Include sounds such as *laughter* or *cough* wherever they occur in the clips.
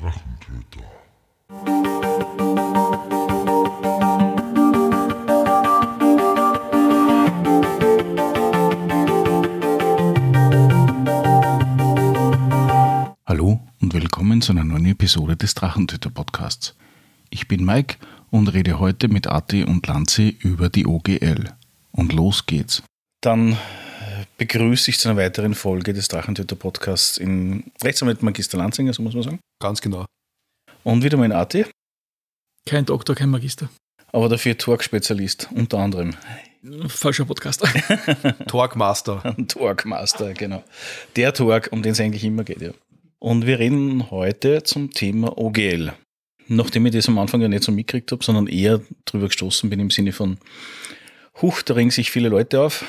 Drachentöter. Hallo und willkommen zu einer neuen Episode des Drachentöter Podcasts. Ich bin Mike und rede heute mit Ati und Lanzi über die OGL. Und los geht's. Dann begrüße ich zu einer weiteren Folge des Drachentöter Podcasts in Rechtsanwalt Magister Lanzinger, so muss man sagen. Ganz genau. Und wieder mein Ati, Kein Doktor, kein Magister. aber dafür Torque-Spezialist, unter anderem. Falscher Podcast. *laughs* Talkmaster. Ein Torque-Master, genau. Der Torque, um den es eigentlich immer geht, ja. Und wir reden heute zum Thema OGL. Nachdem ich das am Anfang ja nicht so mitgekriegt habe, sondern eher drüber gestoßen bin im Sinne von, huch, da regen sich viele Leute auf.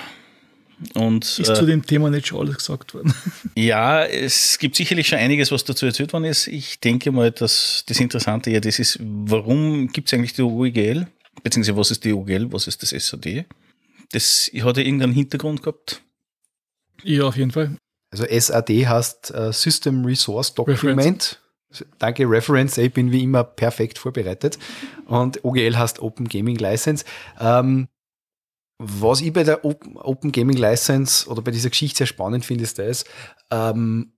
Und Ist äh, zu dem Thema nicht schon alles gesagt worden. *laughs* ja, es gibt sicherlich schon einiges, was dazu erzählt worden ist. Ich denke mal, dass das Interessante ja das ist, warum gibt es eigentlich die OGL? Beziehungsweise was ist die OGL, was ist das SAD? Das hat ja irgendeinen Hintergrund gehabt. ja, auf jeden Fall. Also SAD heißt äh, System Resource Document. Danke, Reference. Ich bin wie immer perfekt vorbereitet. Und OGL heißt Open Gaming License. Ähm, was ich bei der Open, Gaming License oder bei dieser Geschichte sehr spannend finde, ist das, ähm,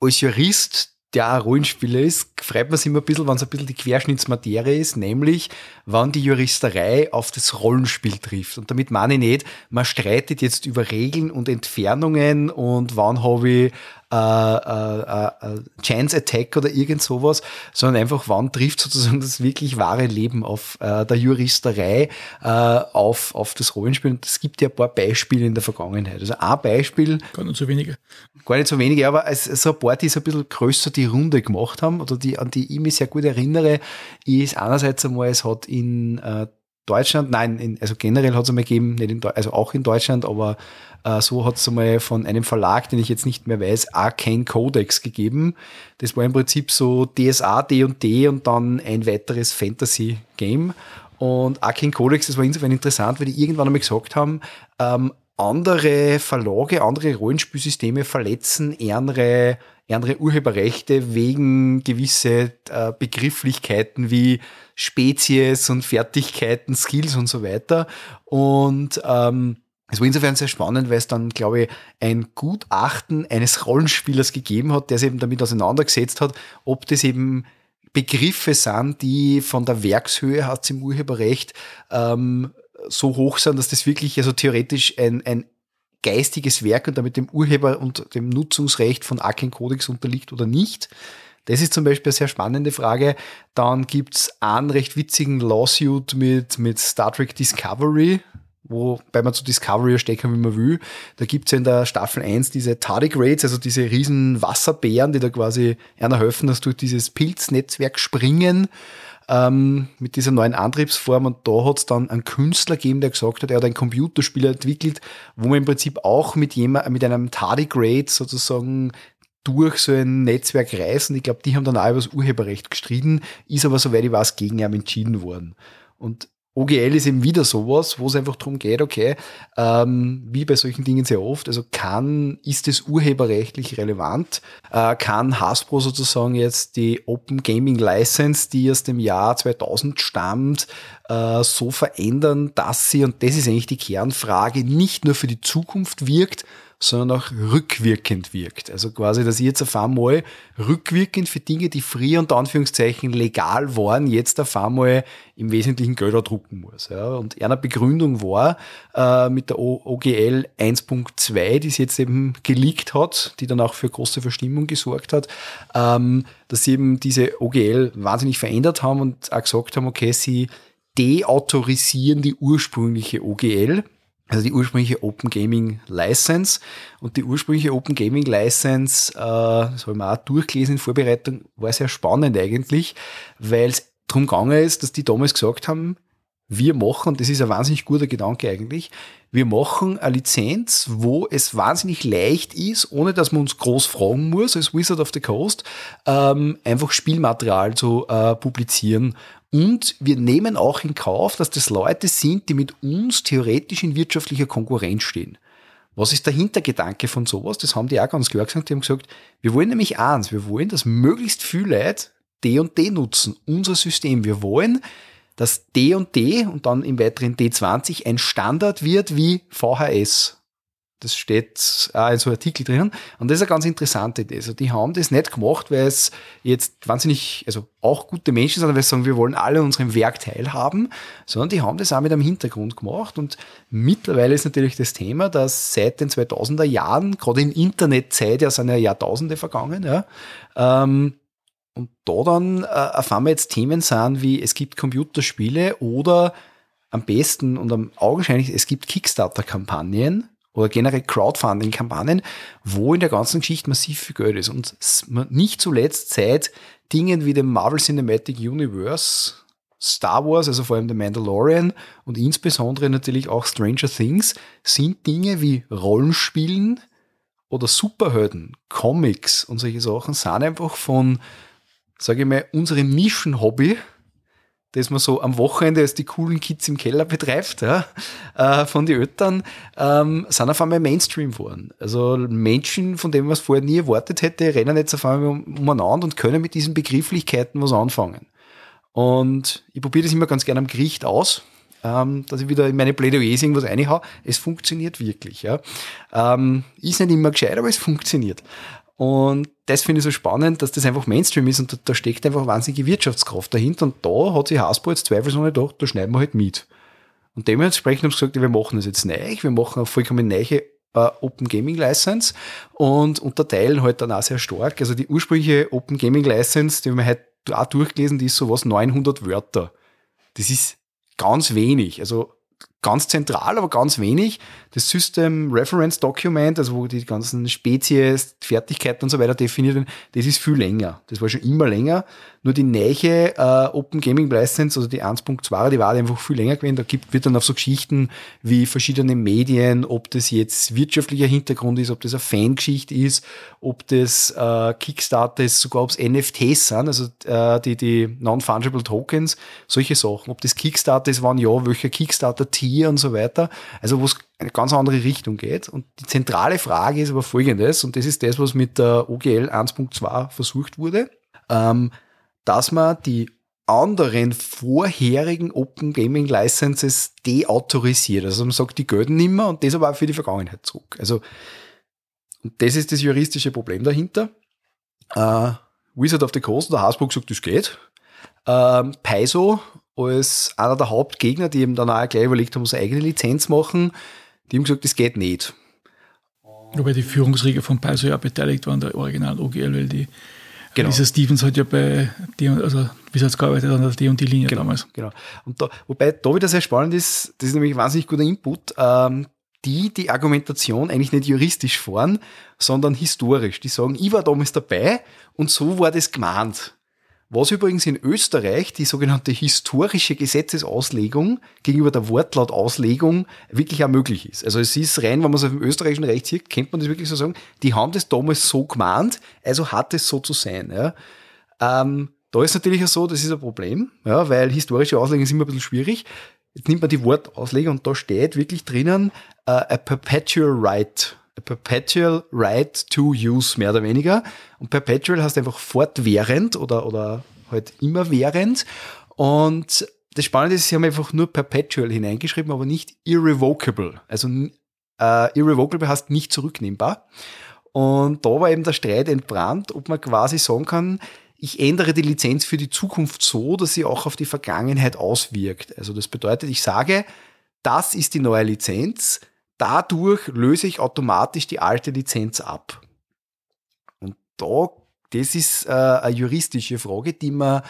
als Jurist, der auch Rollenspieler ist, freut man sich immer ein bisschen, wenn es ein bisschen die Querschnittsmaterie ist, nämlich wann die Juristerei auf das Rollenspiel trifft. Und damit meine ich nicht, man streitet jetzt über Regeln und Entfernungen und wann habe ich äh, äh, äh, Chance Attack oder irgend sowas, sondern einfach, wann trifft sozusagen das wirklich wahre Leben auf äh, der Juristerei äh, auf, auf das Rollenspiel. Und es gibt ja ein paar Beispiele in der Vergangenheit. Also ein Beispiel, Gar nicht so wenige. gar nicht so wenige, aber es, so ein paar, die so ein bisschen größer die Runde gemacht haben oder die, an die ich mich sehr gut erinnere, ist einerseits einmal, es hat in äh, Deutschland, nein, in, also generell hat es einmal gegeben, nicht in, also auch in Deutschland, aber äh, so hat es einmal von einem Verlag, den ich jetzt nicht mehr weiß, Arcane Codex gegeben. Das war im Prinzip so DSA, D und D und dann ein weiteres Fantasy-Game. Und Arcane Codex, das war insofern interessant, weil die irgendwann einmal gesagt haben, ähm, andere Verlage, andere Rollenspielsysteme verletzen andere, andere Urheberrechte wegen gewisse äh, Begrifflichkeiten wie Spezies und Fertigkeiten, Skills und so weiter. Und ähm, es war insofern sehr spannend, weil es dann, glaube ich, ein Gutachten eines Rollenspielers gegeben hat, der sich eben damit auseinandergesetzt hat, ob das eben Begriffe sind, die von der Werkshöhe hat im Urheberrecht ähm, so hoch sind, dass das wirklich also theoretisch ein, ein geistiges Werk und damit dem Urheber und dem Nutzungsrecht von Arcane Codex unterliegt oder nicht. Das ist zum Beispiel eine sehr spannende Frage. Dann gibt's einen recht witzigen Lawsuit mit, mit Star Trek Discovery, wobei man zu Discovery ja stecken, wie man will. Da gibt's ja in der Staffel 1 diese Tardigrades, also diese riesen Wasserbären, die da quasi einer helfen, dass durch dieses Pilznetzwerk springen ähm, mit dieser neuen Antriebsform. Und da hat's dann einen Künstler gegeben, der gesagt hat, er hat ein Computerspiel entwickelt, wo man im Prinzip auch mit jemand, mit einem Tardigrade sozusagen durch so ein Netzwerk reisen. Ich glaube, die haben dann auch über das Urheberrecht gestritten, ist aber, soweit ich weiß, gegen ihn entschieden worden. Und OGL ist eben wieder sowas, wo es einfach darum geht, okay, ähm, wie bei solchen Dingen sehr oft, also kann, ist es urheberrechtlich relevant? Äh, kann Hasbro sozusagen jetzt die Open Gaming License, die aus dem Jahr 2000 stammt, äh, so verändern, dass sie, und das ist eigentlich die Kernfrage, nicht nur für die Zukunft wirkt, sondern auch rückwirkend wirkt. Also quasi, dass ich jetzt auf einmal rückwirkend für Dinge, die früher unter Anführungszeichen legal waren, jetzt auf einmal im Wesentlichen Gelder drucken muss. Ja. Und eine Begründung war äh, mit der OGL 1.2, die es jetzt eben geleakt hat, die dann auch für große Verstimmung gesorgt hat, ähm, dass sie eben diese OGL wahnsinnig verändert haben und auch gesagt haben, okay, sie deautorisieren die ursprüngliche OGL, also die ursprüngliche Open Gaming License. Und die ursprüngliche Open Gaming License, äh, das habe ich mir auch durchgelesen in Vorbereitung, war sehr spannend eigentlich, weil es darum gegangen ist, dass die damals gesagt haben, wir machen, das ist ein wahnsinnig guter Gedanke eigentlich, wir machen eine Lizenz, wo es wahnsinnig leicht ist, ohne dass man uns groß fragen muss, als Wizard of the Coast, ähm, einfach Spielmaterial zu äh, publizieren. Und wir nehmen auch in Kauf, dass das Leute sind, die mit uns theoretisch in wirtschaftlicher Konkurrenz stehen. Was ist der Hintergedanke von sowas? Das haben die auch ganz klar gesagt. Die haben gesagt, wir wollen nämlich eins, wir wollen, dass möglichst viele Leute D und D nutzen, unser System. Wir wollen, dass D und D und dann im weiteren D20 ein Standard wird wie VHS. Das steht auch in so Artikel drinnen. Und das ist eine ganz interessante Idee. Also die haben das nicht gemacht, weil es jetzt wahnsinnig, also auch gute Menschen sind, weil sie sagen, wir wollen alle unserem Werk teilhaben, sondern die haben das auch mit einem Hintergrund gemacht. Und mittlerweile ist natürlich das Thema, dass seit den 2000er Jahren, gerade in Internetzeit, ja sind ja Jahrtausende vergangen, ja, ähm, und da dann äh, erfahren wir jetzt Themen sind wie es gibt Computerspiele oder am besten und am augenscheinlich es gibt Kickstarter-Kampagnen, oder generell Crowdfunding-Kampagnen, wo in der ganzen Geschichte massiv viel Geld ist. Und nicht zuletzt seit Dingen wie dem Marvel Cinematic Universe, Star Wars, also vor allem The Mandalorian und insbesondere natürlich auch Stranger Things, sind Dinge wie Rollenspielen oder Superhelden, Comics und solche Sachen sind einfach von, sage ich mal, unserem Nischenhobby das man so am Wochenende als die coolen Kids im Keller betreibt, ja, äh, von den Eltern, ähm, sind auf einmal Mainstream geworden. Also Menschen, von denen man es vorher nie erwartet hätte, rennen jetzt auf einmal um, umeinander und können mit diesen Begrifflichkeiten was anfangen. Und ich probiere das immer ganz gerne am Gericht aus, ähm, dass ich wieder in meine Plädoyers irgendwas reinhau. Es funktioniert wirklich. Ja. Ähm, ist nicht immer gescheit, aber es funktioniert. Und das finde ich so spannend, dass das einfach Mainstream ist und da, da, steckt einfach wahnsinnige Wirtschaftskraft dahinter. Und da hat sich Hasbro jetzt zweifelsohne gedacht, da schneiden wir halt mit. Und dementsprechend haben sie gesagt, wir machen das jetzt neu, wir machen eine vollkommen neue uh, Open Gaming License und unterteilen halt dann auch sehr stark. Also die ursprüngliche Open Gaming License, die wir halt auch durchgelesen, die ist sowas 900 Wörter. Das ist ganz wenig. Also ganz zentral, aber ganz wenig. Das System Reference Document, also wo die ganzen Spezies, Fertigkeiten und so weiter definiert werden, das ist viel länger. Das war schon immer länger. Nur die neue äh, Open Gaming License, also die 1.2, die war einfach viel länger gewesen. Da gibt, wird dann auf so Geschichten wie verschiedene Medien, ob das jetzt wirtschaftlicher Hintergrund ist, ob das eine Fangeschichte ist, ob das äh, Kickstarter ist, sogar ob es NFTs sind, also äh, die, die Non-Fungible Tokens, solche Sachen. Ob das Kickstarter ist, wann ja, welcher Kickstarter-Tier und so weiter. Also wo es eine ganz andere Richtung geht. Und die zentrale Frage ist aber folgendes, und das ist das, was mit der OGL 1.2 versucht wurde. Ähm, dass man die anderen vorherigen Open Gaming Licenses deautorisiert. Also man sagt, die gelten nicht mehr und das aber auch für die Vergangenheit zurück. Also und das ist das juristische Problem dahinter. Äh, Wizard of the Coast, der Hasbro sagt, das geht. Ähm, Paizo als einer der Hauptgegner, die eben dann auch gleich überlegt haben, muss eine eigene Lizenz machen, die haben gesagt, das geht nicht. Wobei die Führungsriege von Paizo ja beteiligt waren, der Original OGL, weil die Genau. Dieser Stevens hat ja bei die, also wie es gearbeitet an der D und die Linie genau, damals. Genau. Und da, wobei da wieder sehr spannend ist, das ist nämlich wahnsinnig guter Input, ähm, die die Argumentation eigentlich nicht juristisch fahren, sondern historisch. Die sagen, ich war damals dabei und so war das gemeint. Was übrigens in Österreich die sogenannte historische Gesetzesauslegung gegenüber der Wortlautauslegung wirklich auch möglich ist. Also es ist rein, wenn man es auf dem österreichischen Recht sieht, kennt man das wirklich so sagen, die haben das damals so gemahnt, also hat es so zu sein. Ja. Ähm, da ist natürlich auch so, das ist ein Problem, ja, weil historische Auslegung ist immer ein bisschen schwierig. Jetzt nimmt man die Wortauslegung und da steht wirklich drinnen uh, a perpetual right perpetual right to use, mehr oder weniger. Und perpetual heißt einfach fortwährend oder, oder halt immerwährend. Und das Spannende ist, sie haben einfach nur perpetual hineingeschrieben, aber nicht irrevocable. Also äh, irrevocable heißt nicht zurücknehmbar. Und da war eben der Streit entbrannt, ob man quasi sagen kann, ich ändere die Lizenz für die Zukunft so, dass sie auch auf die Vergangenheit auswirkt. Also das bedeutet, ich sage, das ist die neue Lizenz, dadurch löse ich automatisch die alte Lizenz ab. Und da, das ist äh, eine juristische Frage, die man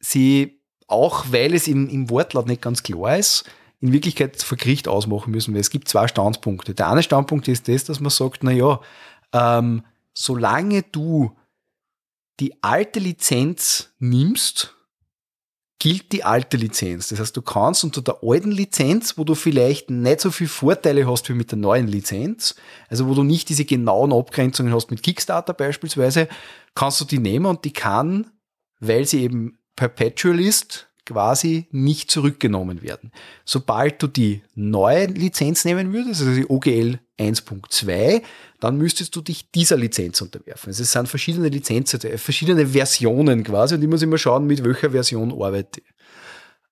sie, auch weil es im, im Wortlaut nicht ganz klar ist, in Wirklichkeit vor Gericht ausmachen müssen, weil es gibt zwei Standpunkte. Der eine Standpunkt ist das, dass man sagt, na ja, ähm, solange du die alte Lizenz nimmst, gilt die alte Lizenz. Das heißt, du kannst unter der alten Lizenz, wo du vielleicht nicht so viele Vorteile hast wie mit der neuen Lizenz, also wo du nicht diese genauen Abgrenzungen hast mit Kickstarter beispielsweise, kannst du die nehmen und die kann, weil sie eben perpetual ist, quasi nicht zurückgenommen werden. Sobald du die neue Lizenz nehmen würdest, also die OGL 1.2, dann müsstest du dich dieser Lizenz unterwerfen. Also es sind verschiedene Lizenzen, verschiedene Versionen quasi und ich muss immer schauen, mit welcher Version arbeite ich.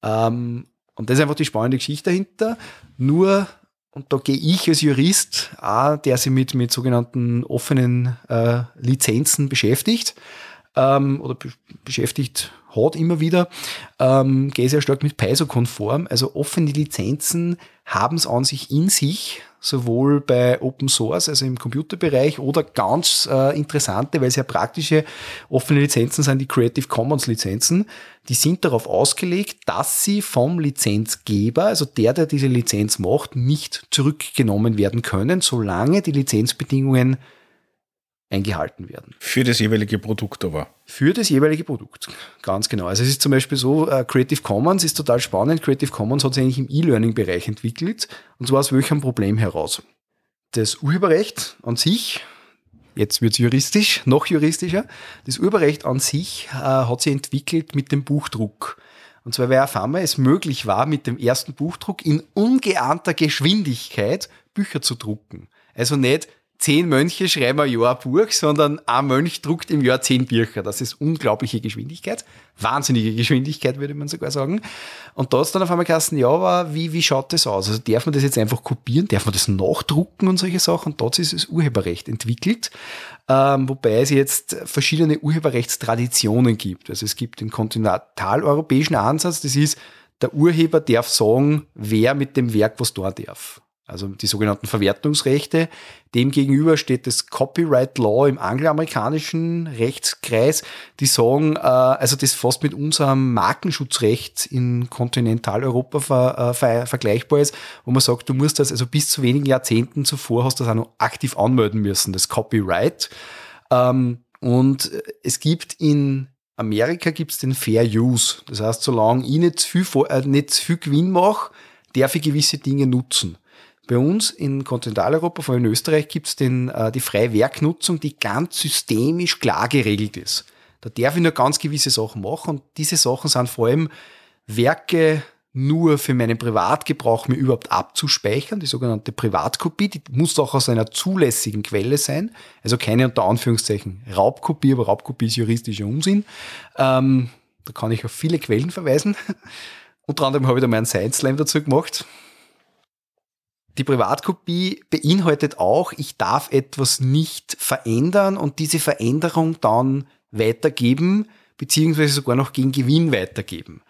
Ähm, und das ist einfach die spannende Geschichte dahinter. Nur, und da gehe ich als Jurist, auch, der sich mit, mit sogenannten offenen äh, Lizenzen beschäftigt, ähm, oder be beschäftigt hat immer wieder, ähm, gehe sehr stark mit PISO-konform. Also offene Lizenzen haben es an sich in sich, sowohl bei Open Source, also im Computerbereich, oder ganz äh, interessante, weil sehr praktische offene Lizenzen sind die Creative Commons Lizenzen. Die sind darauf ausgelegt, dass sie vom Lizenzgeber, also der, der diese Lizenz macht, nicht zurückgenommen werden können, solange die Lizenzbedingungen eingehalten werden. Für das jeweilige Produkt aber. Für das jeweilige Produkt, ganz genau. Also es ist zum Beispiel so, uh, Creative Commons ist total spannend. Creative Commons hat sich eigentlich im E-Learning-Bereich entwickelt und zwar aus welchem Problem heraus. Das Urheberrecht an sich, jetzt wird es juristisch, *laughs* noch juristischer, das Urheberrecht an sich uh, hat sich entwickelt mit dem Buchdruck. Und zwar, weil einmal es möglich war, mit dem ersten Buchdruck in ungeahnter Geschwindigkeit Bücher zu drucken. Also nicht zehn Mönche schreiben ein Jahr ein Buch, sondern ein Mönch druckt im Jahr zehn Bücher. Das ist unglaubliche Geschwindigkeit. Wahnsinnige Geschwindigkeit, würde man sogar sagen. Und da ist dann auf einmal geheißen, ja, aber wie, wie schaut das aus? Also darf man das jetzt einfach kopieren? Darf man das nachdrucken und solche Sachen? Und dort ist das Urheberrecht entwickelt. Ähm, wobei es jetzt verschiedene Urheberrechtstraditionen gibt. Also es gibt den kontinentaleuropäischen Ansatz, das ist, der Urheber darf sagen, wer mit dem Werk was da darf also die sogenannten Verwertungsrechte. Demgegenüber steht das Copyright Law im angloamerikanischen Rechtskreis, die sagen, äh, also das fast mit unserem Markenschutzrecht in Kontinentaleuropa ver, äh, ver, vergleichbar ist, wo man sagt, du musst das also bis zu wenigen Jahrzehnten zuvor hast das auch noch aktiv anmelden müssen, das Copyright. Ähm, und es gibt in Amerika gibt's den Fair Use. Das heißt, solange ich nicht zu viel, äh, nicht zu viel Gewinn mache, darf ich gewisse Dinge nutzen. Bei uns in Kontinentaleuropa, vor allem in Österreich, gibt es äh, die freie Werknutzung, die ganz systemisch klar geregelt ist. Da darf ich nur ganz gewisse Sachen machen und diese Sachen sind vor allem Werke nur für meinen Privatgebrauch mir überhaupt abzuspeichern, die sogenannte Privatkopie, die muss auch aus einer zulässigen Quelle sein, also keine unter Anführungszeichen Raubkopie, aber Raubkopie ist juristischer Unsinn. Ähm, da kann ich auf viele Quellen verweisen. *laughs* Unter anderem habe ich da meinen Science Slam dazu gemacht. Die Privatkopie beinhaltet auch, ich darf etwas nicht verändern und diese Veränderung dann weitergeben, beziehungsweise sogar noch gegen Gewinn weitergeben.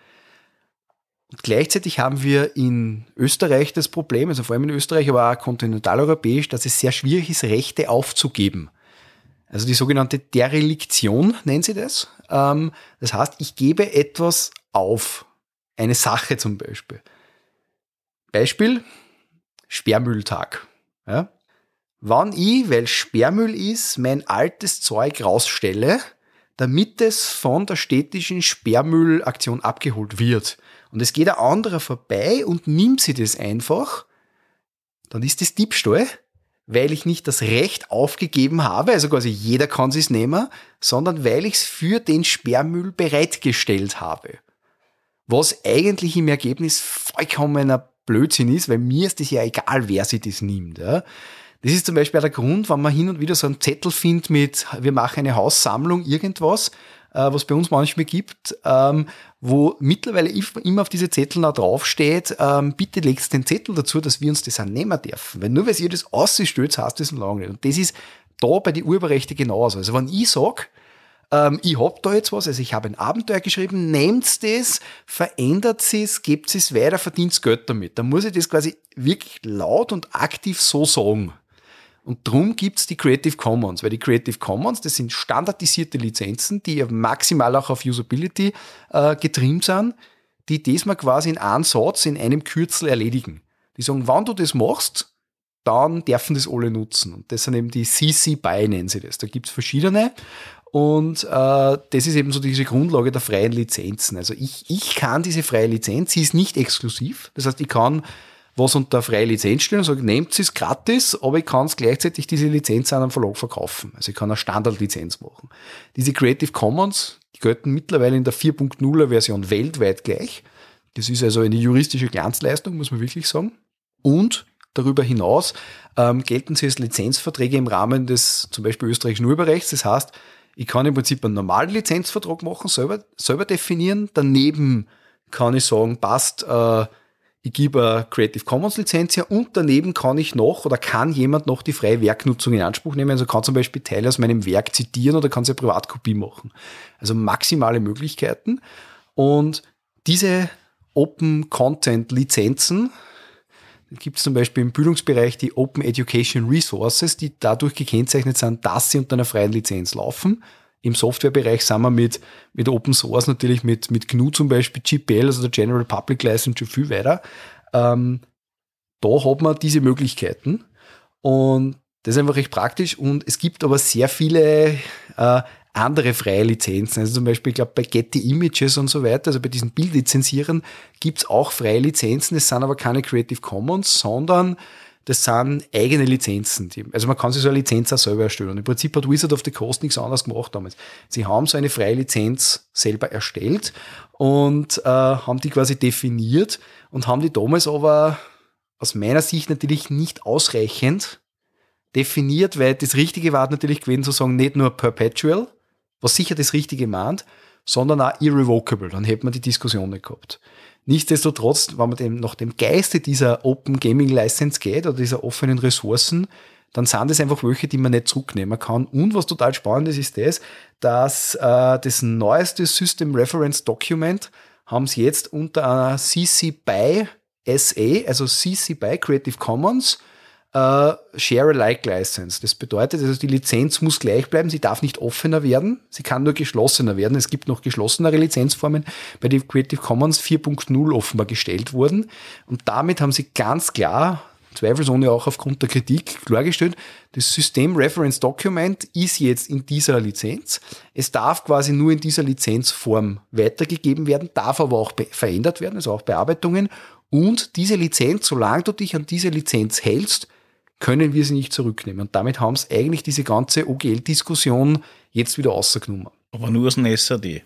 Und gleichzeitig haben wir in Österreich das Problem, also vor allem in Österreich, aber auch kontinentaleuropäisch, dass es sehr schwierig ist, Rechte aufzugeben. Also die sogenannte Dereliktion nennen sie das. Ähm, das heißt, ich gebe etwas auf. Eine Sache zum Beispiel. Beispiel, Sperrmülltag. Ja? Wann ich, weil Sperrmüll ist, mein altes Zeug rausstelle, damit es von der städtischen Sperrmüllaktion abgeholt wird. Und es geht ein anderer vorbei und nimmt sie das einfach, dann ist das Diebstahl, weil ich nicht das Recht aufgegeben habe, also quasi jeder kann es nehmen, sondern weil ich es für den Sperrmüll bereitgestellt habe. Was eigentlich im Ergebnis vollkommener Blödsinn ist, weil mir ist das ja egal, wer sich das nimmt. Ja. Das ist zum Beispiel der Grund, wenn man hin und wieder so einen Zettel findet mit, wir machen eine Haussammlung, irgendwas, äh, was bei uns manchmal gibt, ähm, wo mittlerweile immer auf diese Zettel noch draufsteht, ähm, bitte legst den Zettel dazu, dass wir uns das auch nehmen dürfen. Weil nur weil ihr das ausstellt, heißt das noch lange nicht. Und das ist da bei den Urheberrechten genauso. Also wenn ich sage, ähm, ich hab da jetzt was, also ich habe ein Abenteuer geschrieben, nehmt das, verändert es, gebt es weiter, verdient Geld damit. Dann muss ich das quasi wirklich laut und aktiv so sagen. Und drum gibt's die Creative Commons, weil die Creative Commons, das sind standardisierte Lizenzen, die maximal auch auf Usability äh, getrimmt sind, die das mal quasi in einem Satz, in einem Kürzel erledigen. Die sagen, wann du das machst, dann dürfen das alle nutzen. Und das sind eben die CC BY, nennen sie das. Da gibt's verschiedene. Und äh, das ist eben so diese Grundlage der freien Lizenzen. Also ich, ich kann diese freie Lizenz, sie ist nicht exklusiv. Das heißt, ich kann was unter freie Lizenz stellen und sagen, nehmt es gratis, aber ich kann es gleichzeitig diese Lizenz an einem Verlag verkaufen. Also ich kann eine Standardlizenz machen. Diese Creative Commons, die gelten mittlerweile in der 4.0er Version weltweit gleich. Das ist also eine juristische Glanzleistung, muss man wirklich sagen. Und darüber hinaus ähm, gelten sie als Lizenzverträge im Rahmen des zum Beispiel österreichischen Urheberrechts. Das heißt, ich kann im Prinzip einen normalen Lizenzvertrag machen, selber, selber definieren. Daneben kann ich sagen, passt, äh, ich gebe eine Creative Commons Lizenz her und daneben kann ich noch oder kann jemand noch die freie Werknutzung in Anspruch nehmen. Also kann zum Beispiel Teile aus meinem Werk zitieren oder kann sie eine Privatkopie machen. Also maximale Möglichkeiten. Und diese Open Content Lizenzen, gibt es zum Beispiel im Bildungsbereich die Open Education Resources, die dadurch gekennzeichnet sind, dass sie unter einer freien Lizenz laufen. Im Softwarebereich sind wir mit, mit Open Source natürlich, mit, mit GNU zum Beispiel, GPL, also der General Public License, schon viel weiter. Ähm, da hat man diese Möglichkeiten und das ist einfach recht praktisch und es gibt aber sehr viele äh, andere freie Lizenzen. Also zum Beispiel, ich glaube, bei Getty Images und so weiter, also bei diesen Bildlizenzieren, gibt's auch freie Lizenzen. Das sind aber keine Creative Commons, sondern das sind eigene Lizenzen. also man kann sich so eine Lizenz auch selber erstellen. Und im Prinzip hat Wizard of the Coast nichts anderes gemacht damals. Sie haben so eine freie Lizenz selber erstellt und äh, haben die quasi definiert und haben die damals aber aus meiner Sicht natürlich nicht ausreichend definiert, weil das Richtige war natürlich gewesen zu sagen, nicht nur perpetual, was sicher das Richtige meint, sondern auch irrevocable. Dann hätte man die Diskussion nicht gehabt. Nichtsdestotrotz, wenn man dem, nach dem Geiste dieser Open Gaming License geht oder dieser offenen Ressourcen, dann sind das einfach welche, die man nicht zurücknehmen kann. Und was total spannend ist, ist das, dass äh, das neueste System Reference Document haben sie jetzt unter einer CC BY SA, also CC BY Creative Commons, Uh, Share-alike License. Das bedeutet, also die Lizenz muss gleich bleiben, sie darf nicht offener werden, sie kann nur geschlossener werden. Es gibt noch geschlossenere Lizenzformen, bei den Creative Commons 4.0 offenbar gestellt wurden. Und damit haben sie ganz klar, zweifelsohne auch aufgrund der Kritik, klargestellt, das System Reference Document ist jetzt in dieser Lizenz. Es darf quasi nur in dieser Lizenzform weitergegeben werden, darf aber auch verändert werden, also auch Bearbeitungen. Und diese Lizenz, solange du dich an diese Lizenz hältst, können wir sie nicht zurücknehmen. Und damit haben sie eigentlich diese ganze OGL-Diskussion jetzt wieder rausgenommen. Aber nur aus dem SAD.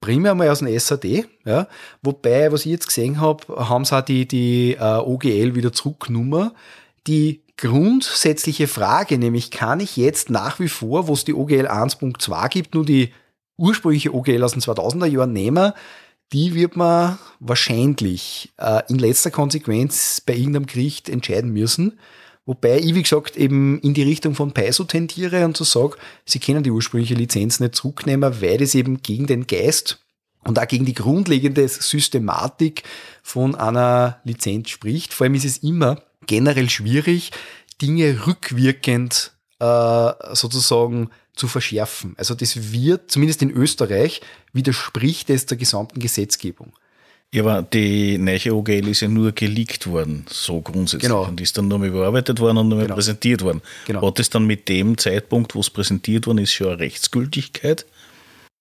Primär mal aus dem SAD, ja. Wobei, was ich jetzt gesehen habe, haben sie auch die, die äh, OGL wieder zurückgenommen. Die grundsätzliche Frage, nämlich kann ich jetzt nach wie vor, wo es die OGL 1.2 gibt, nur die ursprüngliche OGL aus den 2000er Jahren nehmen, die wird man wahrscheinlich äh, in letzter Konsequenz bei irgendeinem Gericht entscheiden müssen. Wobei ich, wie gesagt, eben in die Richtung von Paizo tendiere und so sage, sie können die ursprüngliche Lizenz nicht zurücknehmen, weil das eben gegen den Geist und auch gegen die grundlegende Systematik von einer Lizenz spricht. Vor allem ist es immer generell schwierig, Dinge rückwirkend äh, sozusagen zu verschärfen. Also das wird, zumindest in Österreich, widerspricht es der gesamten Gesetzgebung. Ja, aber die neue OGL ist ja nur geleakt worden, so grundsätzlich. Genau. Und ist dann nur überarbeitet worden und nur genau. präsentiert worden. Genau. Hat es dann mit dem Zeitpunkt, wo es präsentiert worden ist, schon eine Rechtsgültigkeit?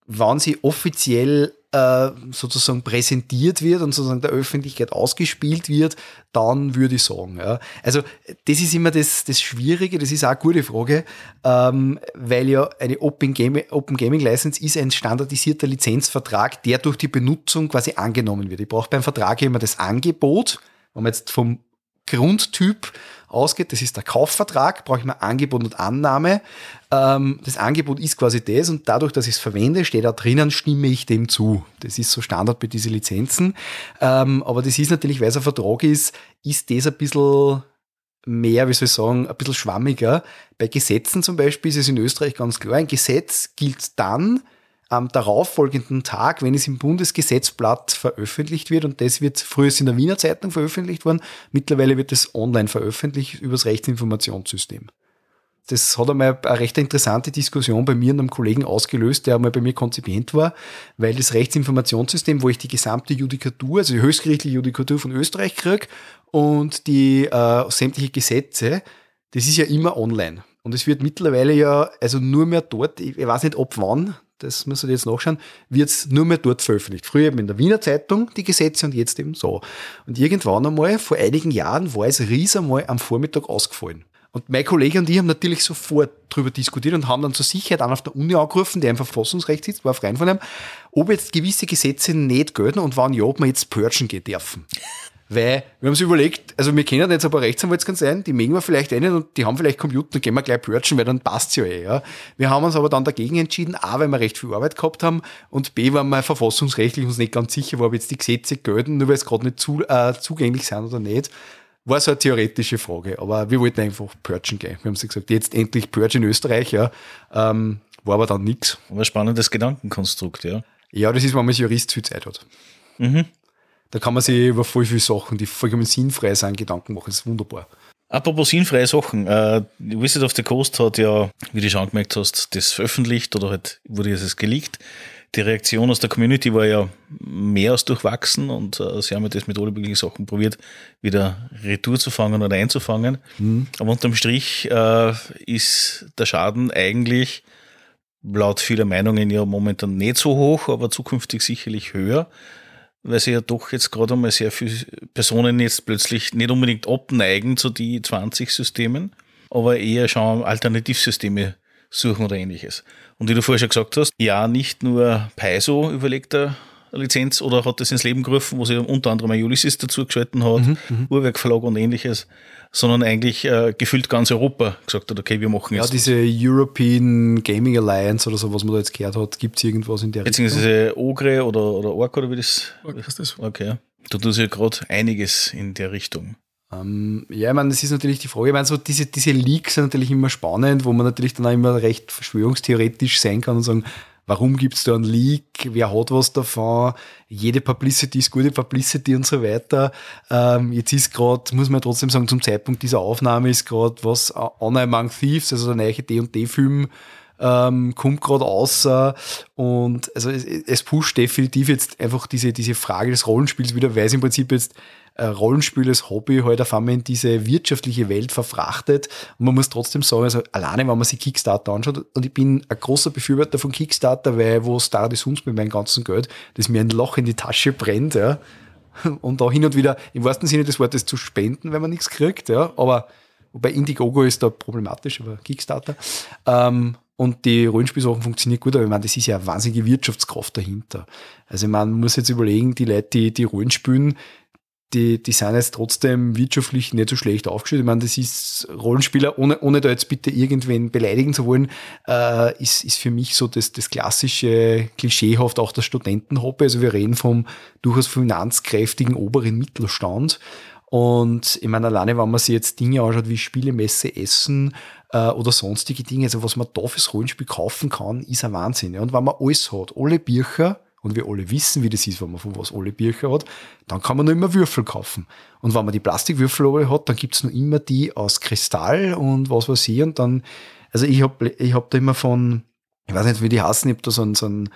Wann sie offiziell äh, sozusagen präsentiert wird und sozusagen der Öffentlichkeit ausgespielt wird, dann würde ich sagen. Ja. Also das ist immer das, das Schwierige, das ist auch eine gute Frage, ähm, weil ja eine Open, Game, Open Gaming License ist ein standardisierter Lizenzvertrag, der durch die Benutzung quasi angenommen wird. Ich brauche beim Vertrag immer das Angebot, wenn man jetzt vom Grundtyp ausgeht, das ist der Kaufvertrag, brauche ich mal Angebot und Annahme. Ähm, das Angebot ist quasi das und dadurch, dass ich es verwende, steht da drinnen, stimme ich dem zu. Das ist so Standard bei diesen Lizenzen. Ähm, aber das ist natürlich, weil es ein Vertrag ist, ist das ein bisschen mehr, wie soll ich sagen, ein bisschen schwammiger. Bei Gesetzen zum Beispiel ist es in Österreich ganz klar, ein Gesetz gilt dann, am darauffolgenden Tag, wenn es im Bundesgesetzblatt veröffentlicht wird, und das wird früher in der Wiener Zeitung veröffentlicht worden, mittlerweile wird es online veröffentlicht über das Rechtsinformationssystem. Das hat einmal eine recht interessante Diskussion bei mir und einem Kollegen ausgelöst, der einmal bei mir konzipient war, weil das Rechtsinformationssystem, wo ich die gesamte Judikatur, also die höchstgerichtliche Judikatur von Österreich kriege und die äh, sämtliche Gesetze, das ist ja immer online. Und es wird mittlerweile ja, also nur mehr dort, ich weiß nicht ab wann, das muss ich jetzt nachschauen, wird es nur mehr dort veröffentlicht. Früher eben in der Wiener Zeitung die Gesetze und jetzt eben so. Und irgendwann einmal, vor einigen Jahren, war es Ries einmal am Vormittag ausgefallen. Und mein Kollege und ich haben natürlich sofort darüber diskutiert und haben dann zur Sicherheit einen auf der Uni angerufen, der im Verfassungsrecht sitzt, war Freund von ihm, ob jetzt gewisse Gesetze nicht gelten und wann ja, ob wir jetzt purgen gehen dürfen. Weil wir haben uns überlegt, also wir kennen jetzt ein paar Rechtsanwaltskanzleien, die mögen wir vielleicht einen und die haben vielleicht Computer, dann gehen wir gleich purchen, weil dann passt ja eh. Ja. Wir haben uns aber dann dagegen entschieden, A, weil wir recht viel Arbeit gehabt haben und B, weil wir verfassungsrechtlich uns nicht ganz sicher waren, ob jetzt die Gesetze gelten, nur weil es gerade nicht zu, äh, zugänglich sind oder nicht. War so eine theoretische Frage, aber wir wollten einfach purchen gehen. Wir haben sie gesagt, jetzt endlich Purge in Österreich, ja. Ähm, war aber dann nichts. Aber spannendes Gedankenkonstrukt, ja. Ja, das ist, wenn man als Jurist viel Zeit hat. Mhm. Da kann man sich über voll viele Sachen, die vollkommen sinnfrei sind, Gedanken machen. Das ist wunderbar. Apropos sinnfreie Sachen, äh, Wizard of the Coast hat ja, wie du schon angemerkt hast, das veröffentlicht oder halt wurde es geleakt. Die Reaktion aus der Community war ja mehr als durchwachsen und äh, sie haben ja das mit alle möglichen Sachen probiert, wieder Retour zu fangen oder einzufangen. Mhm. Aber unterm Strich äh, ist der Schaden eigentlich laut vieler Meinungen ja momentan nicht so hoch, aber zukünftig sicherlich höher weil sie ja doch jetzt gerade einmal sehr viele Personen jetzt plötzlich nicht unbedingt abneigen zu die 20 Systemen, aber eher schon Alternativsysteme suchen oder ähnliches. Und wie du vorher schon gesagt hast, ja, nicht nur Paizo überlegt er Lizenz oder hat das ins Leben gerufen, wo sie unter anderem ein Ulysses dazu geschalten hat, mhm, mhm. Uhrwerk Verlag und ähnliches, sondern eigentlich äh, gefühlt ganz Europa gesagt hat, okay, wir machen jetzt. Ja, diese European Gaming Alliance oder so, was man da jetzt gehört hat, gibt es irgendwas in der Beziehungsweise Richtung? Ogre oder, oder Orc oder wie das? Orc ist das. Okay. Da tut sich ja gerade einiges in der Richtung. Ähm, ja, ich meine, das ist natürlich die Frage. Ich meine, so diese, diese Leaks sind natürlich immer spannend, wo man natürlich dann auch immer recht verschwörungstheoretisch sein kann und sagen, warum gibt es da einen Leak, wer hat was davon, jede Publicity ist gute Publicity und so weiter. Ähm, jetzt ist gerade, muss man trotzdem sagen, zum Zeitpunkt dieser Aufnahme ist gerade was Honor Among Thieves, also der neue D&D-Film, ähm, kommt gerade außer und also es, es pusht definitiv jetzt einfach diese, diese Frage des Rollenspiels wieder, weil es im Prinzip jetzt äh, Rollenspiel als Hobby halt auf einmal in diese wirtschaftliche Welt verfrachtet. Und man muss trotzdem sagen, also alleine, wenn man sich Kickstarter anschaut, und ich bin ein großer Befürworter von Kickstarter, weil wo Star des Hunds mit meinem ganzen Geld, das mir ein Loch in die Tasche brennt, ja. Und da hin und wieder, im wahrsten Sinne des Wortes, zu spenden, wenn man nichts kriegt, ja. Aber, wobei Indiegogo ist da problematisch, aber Kickstarter. Ähm, und die Rollenspielsachen funktionieren gut, aber ich meine, das ist ja eine wahnsinnige Wirtschaftskraft dahinter. Also man muss jetzt überlegen, die Leute, die, die Rollenspielen, die, die sind jetzt trotzdem wirtschaftlich nicht so schlecht aufgestellt. Ich meine, das ist Rollenspieler, ohne, ohne da jetzt bitte irgendwen beleidigen zu wollen, äh, ist, ist für mich so das, das klassische Klischeehaft auch das Studentenhobby. Also wir reden vom durchaus finanzkräftigen oberen Mittelstand. Und ich meine, alleine, wenn man sich jetzt Dinge anschaut wie Spielemesse, Essen äh, oder sonstige Dinge, also was man da fürs Rollenspiel kaufen kann, ist ein Wahnsinn. Ja. Und wenn man alles hat, alle Bücher, und wir alle wissen, wie das ist, wenn man von was alle Bücher hat, dann kann man nur immer Würfel kaufen. Und wenn man die Plastikwürfel alle hat, dann gibt's noch immer die aus Kristall und was weiß ich. Und dann, also ich habe ich hab da immer von, ich weiß nicht, wie die heißen, ich habe da so ein, so ein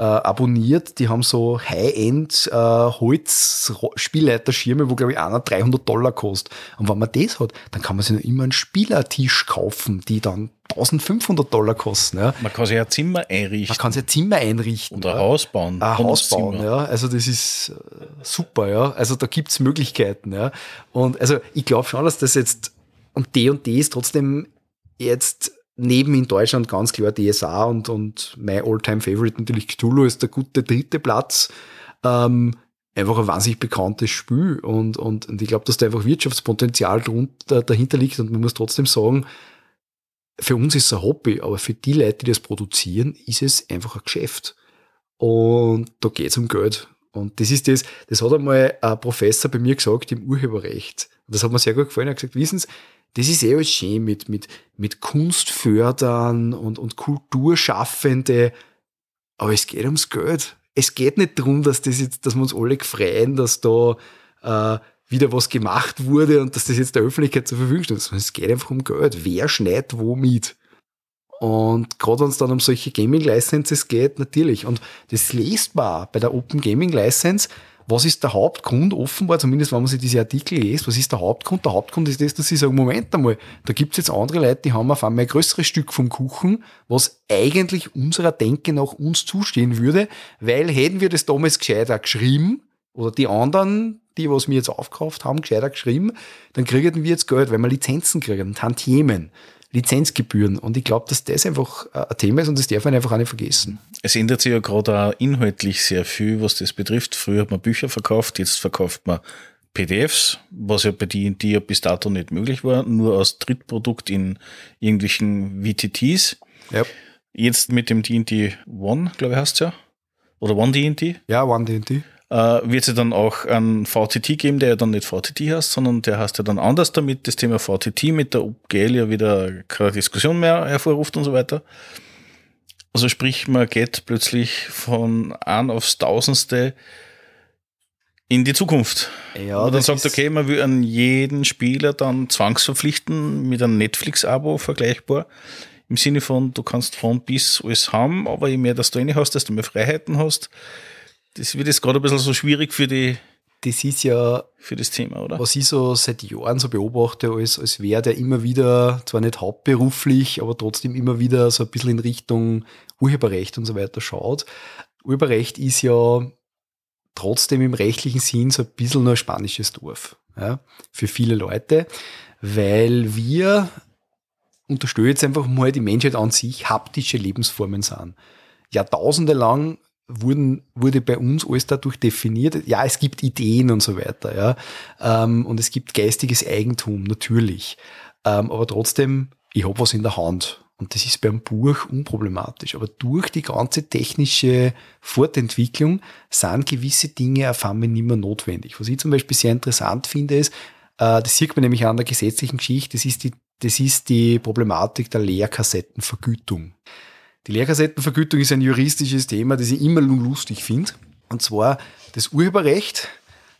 äh, abonniert. Die haben so High-End äh, Holz-Spielleiterschirme, wo glaube ich einer 300 Dollar kostet. Und wenn man das hat, dann kann man sich noch immer einen Spielertisch kaufen, die dann 1500 Dollar kosten. Ja. Man kann sich ein Zimmer einrichten. Man kann sich ein Zimmer einrichten. Oder ein Haus bauen. Ein Haus bauen, ja. Also das ist äh, super, ja. Also da gibt's Möglichkeiten, ja. Und also ich glaube schon, dass das jetzt, und D und D ist trotzdem jetzt neben in Deutschland ganz klar DSA und, und mein Alltime favorite natürlich Cthulhu ist der gute dritte Platz. Ähm, einfach ein wahnsinnig bekanntes Spiel und, und, und ich glaube, dass da einfach Wirtschaftspotenzial drunter, dahinter liegt und man muss trotzdem sagen, für uns ist es ein Hobby, aber für die Leute, die das produzieren, ist es einfach ein Geschäft. Und da geht es um Geld. Und das ist das, das hat einmal ein Professor bei mir gesagt im Urheberrecht. Und das hat mir sehr gut gefallen. Er hat gesagt, wissen Sie, das ist eh alles schön mit, mit, mit Kunst fördern und, und Kulturschaffende. Aber es geht ums Geld. Es geht nicht darum, dass das jetzt, dass wir uns alle freuen, dass da äh, wieder was gemacht wurde und dass das jetzt der Öffentlichkeit zur Verfügung steht. Sondern es geht einfach um Geld. Wer schneidet wo mit? Und gerade wenn es dann um solche Gaming Licenses geht, natürlich. Und das man auch bei der Open Gaming License was ist der Hauptgrund offenbar, zumindest wenn man sich diese Artikel liest, was ist der Hauptgrund? Der Hauptgrund ist das, dass sie sagen, Moment einmal, da gibt es jetzt andere Leute, die haben auf einmal ein größeres Stück vom Kuchen, was eigentlich unserer Denke nach uns zustehen würde, weil hätten wir das damals gescheiter geschrieben, oder die anderen, die was wir jetzt aufgekauft haben, gescheiter geschrieben, dann kriegen wir jetzt Geld, weil wir Lizenzen kriegen, Tantiemen. Lizenzgebühren. Und ich glaube, dass das einfach äh, ein Thema ist und das darf man einfach auch nicht vergessen. Es ändert sich ja gerade auch inhaltlich sehr viel, was das betrifft. Früher hat man Bücher verkauft, jetzt verkauft man PDFs, was ja bei D&D ja bis dato nicht möglich war, nur als Drittprodukt in irgendwelchen VTTs. Ja. Jetzt mit dem D&D One, glaube ich, heißt es ja. Oder One D&D? Ja, One D&D. Äh, wird es dann auch einen VTT geben, der ja dann nicht VTT heißt, sondern der heißt ja dann anders damit, das Thema VTT mit der OGL ja wieder keine Diskussion mehr hervorruft und so weiter. Also sprich, man geht plötzlich von ein aufs Tausendste in die Zukunft. Ja, und dann sagt, okay, man will an jeden Spieler dann zwangsverpflichten mit einem Netflix-Abo vergleichbar. Im Sinne von, du kannst von bis alles haben, aber je mehr das du rein hast, desto mehr Freiheiten hast. Das wird jetzt gerade ein bisschen so schwierig für die das ist ja für das Thema, oder? Was ich so seit Jahren so beobachte, als, als wäre der immer wieder, zwar nicht hauptberuflich, aber trotzdem immer wieder so ein bisschen in Richtung Urheberrecht und so weiter schaut. Urheberrecht ist ja trotzdem im rechtlichen Sinn so ein bisschen nur ein spanisches Dorf ja, für viele Leute, weil wir unterstützen jetzt einfach mal die Menschheit an sich haptische Lebensformen sind. Jahrtausende lang wurden, wurde bei uns alles dadurch definiert. Ja, es gibt Ideen und so weiter, ja. Ähm, und es gibt geistiges Eigentum, natürlich. Ähm, aber trotzdem, ich habe was in der Hand. Und das ist beim Buch unproblematisch. Aber durch die ganze technische Fortentwicklung sind gewisse Dinge auf einmal nicht mehr notwendig. Was ich zum Beispiel sehr interessant finde, ist, äh, das sieht man nämlich an der gesetzlichen Geschichte, das ist die, das ist die Problematik der Leerkassettenvergütung. Die Lehrkassettenvergütung ist ein juristisches Thema, das ich immer lustig finde. Und zwar das Urheberrecht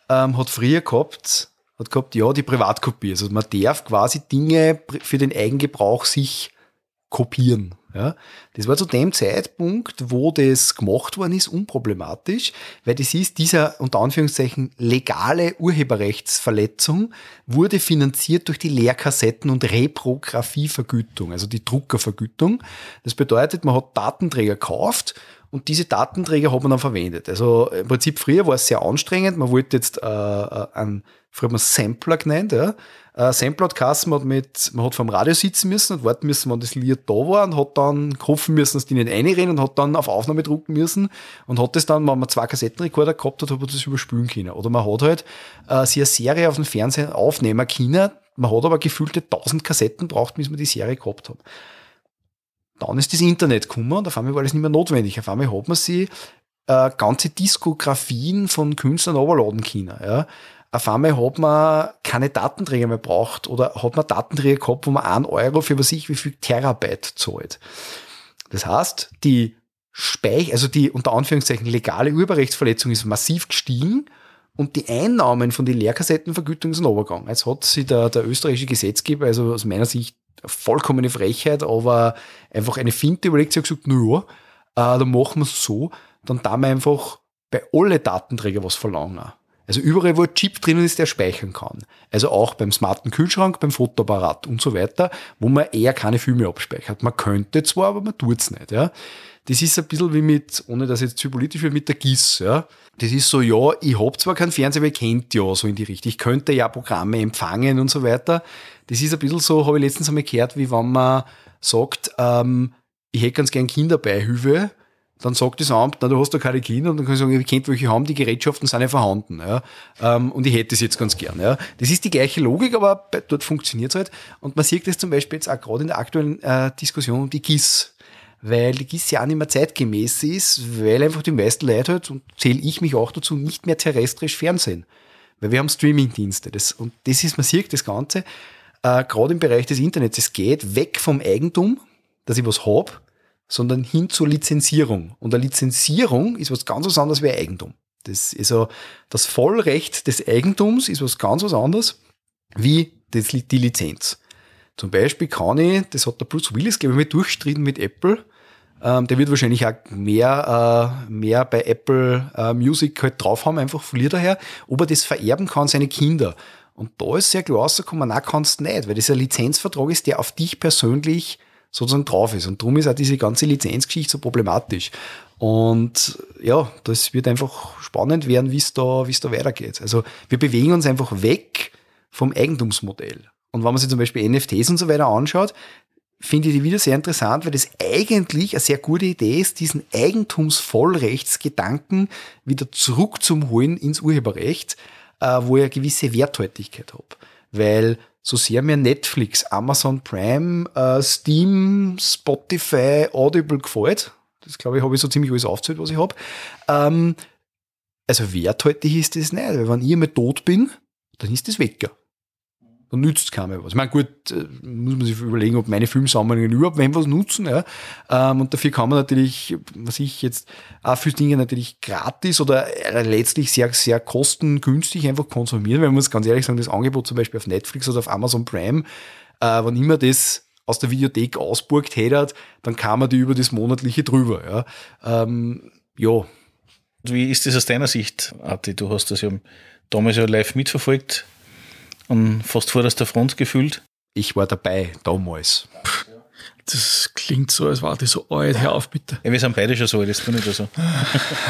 ähm, hat früher gehabt, hat gehabt, ja, die Privatkopie. Also man darf quasi Dinge für den Eigengebrauch sich kopieren. Ja, das war zu dem Zeitpunkt, wo das gemacht worden ist, unproblematisch, weil das ist dieser unter Anführungszeichen legale Urheberrechtsverletzung wurde finanziert durch die Lehrkassetten- und Reprografievergütung, also die Druckervergütung. Das bedeutet, man hat Datenträger gekauft und diese Datenträger hat man dann verwendet. Also im Prinzip früher war es sehr anstrengend. Man wollte jetzt äh, äh einen, früher hat man Sampler genannt, ja. Äh, Sampler hat Kassen, man hat, mit, man hat vom Radio sitzen müssen und warten müssen, wann das Lied da war und hat dann hoffen müssen, dass die nicht reinrennen und hat dann auf Aufnahme drucken müssen und hat das dann, wenn man zwei Kassettenrekorder gehabt hat, hat man das überspülen können. Oder man hat halt äh, sich eine Serie auf dem Fernsehen aufnehmen können, man hat aber gefühlte 1000 Kassetten braucht, bis man die Serie gehabt hat. Dann ist das Internet gekommen und auf einmal war das nicht mehr notwendig. Auf einmal hat man sie äh, ganze Diskografien von Künstlern runterladen können. Ja. Auf einmal hat man keine Datenträger mehr braucht oder hat man Datenträger gehabt, wo man einen Euro für was ich wie viel Terabyte zahlt. Das heißt, die Speich, also die unter Anführungszeichen legale Urheberrechtsverletzung ist massiv gestiegen und die Einnahmen von den Lehrkassettenvergütungen sind runtergegangen. Jetzt hat sich der, der österreichische Gesetzgeber, also aus meiner Sicht vollkommene Frechheit, aber einfach eine Finte überlegt, sie hat gesagt, naja, äh, dann machen wir es so, dann da wir einfach bei alle Datenträger was verlangen. Also überall, wo ein Chip drinnen ist, der speichern kann. Also auch beim smarten Kühlschrank, beim Fotoapparat und so weiter, wo man eher keine Filme abspeichert. Man könnte zwar, aber man tut's nicht. Ja. Das ist ein bisschen wie mit, ohne dass jetzt zu politisch wird, mit der GIS. Ja. Das ist so, ja, ich hab zwar keinen Fernseher, aber ich kennt ja so in die Richtung. Ich könnte ja Programme empfangen und so weiter. Das ist ein bisschen so, habe ich letztens einmal gehört, wie wenn man sagt, ähm, ich hätte ganz gern Kinderbeihilfe, dann sagt das Amt, na, du hast doch keine Kinder, und dann kann ich sagen, ich kennt welche haben, die Gerätschaften sind ja vorhanden, ja. Ähm, und ich hätte es jetzt ganz gern, ja. Das ist die gleiche Logik, aber dort funktioniert es halt. Und man sieht das zum Beispiel jetzt auch gerade in der aktuellen äh, Diskussion um die GIS. Weil die GIS ja auch nicht mehr zeitgemäß ist, weil einfach die meisten Leute halt, und zähle ich mich auch dazu, nicht mehr terrestrisch Fernsehen. Weil wir haben Streamingdienste. Das, und das ist, man sieht das Ganze, äh, gerade im Bereich des Internets, es geht weg vom Eigentum, dass ich was habe, sondern hin zur Lizenzierung. Und eine Lizenzierung ist was ganz was anderes wie Eigentum. Das also das Vollrecht des Eigentums ist was ganz was anderes wie das, die Lizenz. Zum Beispiel kann ich, das hat der Bruce Willis, glaube ich, mal durchstritten mit Apple. Ähm, der wird wahrscheinlich auch mehr, äh, mehr bei Apple äh, Music halt drauf haben, einfach verliert daher, ob er das vererben kann, seine Kinder. Und da ist sehr klar rausgekommen, na kannst du nicht, weil das ein Lizenzvertrag ist, der auf dich persönlich sozusagen drauf ist. Und darum ist auch diese ganze Lizenzgeschichte so problematisch. Und ja, das wird einfach spannend werden, wie es da, wie es da weitergeht. Also wir bewegen uns einfach weg vom Eigentumsmodell. Und wenn man sich zum Beispiel NFTs und so weiter anschaut, finde ich die wieder sehr interessant, weil das eigentlich eine sehr gute Idee ist, diesen Eigentumsvollrechtsgedanken wieder zurück zum Holen ins Urheberrecht äh, wo ich eine gewisse Werthaltigkeit habe. Weil so sehr mir Netflix, Amazon Prime, äh, Steam, Spotify, Audible gefällt, das glaube ich, habe ich so ziemlich alles aufgezählt, was ich habe. Ähm, also werthaltig ist das nicht, weil wenn ich einmal tot bin, dann ist das weg dann nützt es keinem was. Ich meine, gut, äh, muss man sich überlegen, ob meine Filmsammlungen überhaupt wem was nutzen. Ja. Ähm, und dafür kann man natürlich, was ich jetzt auch für Dinge natürlich gratis oder äh, letztlich sehr, sehr kostengünstig einfach konsumieren, weil man muss ganz ehrlich sagen, das Angebot zum Beispiel auf Netflix oder auf Amazon Prime, äh, wann immer das aus der Videothek ausburgt hätte, dann kam man die über das monatliche drüber. Ja. Ähm, ja. Wie ist das aus deiner Sicht, Arti? Du hast das ja damals ja live mitverfolgt und fast vor der Front gefühlt? Ich war dabei, damals. Das klingt so, als war das so alt. Hör auf, bitte. Ja, wir sind beide schon so alt, das bin ich da so.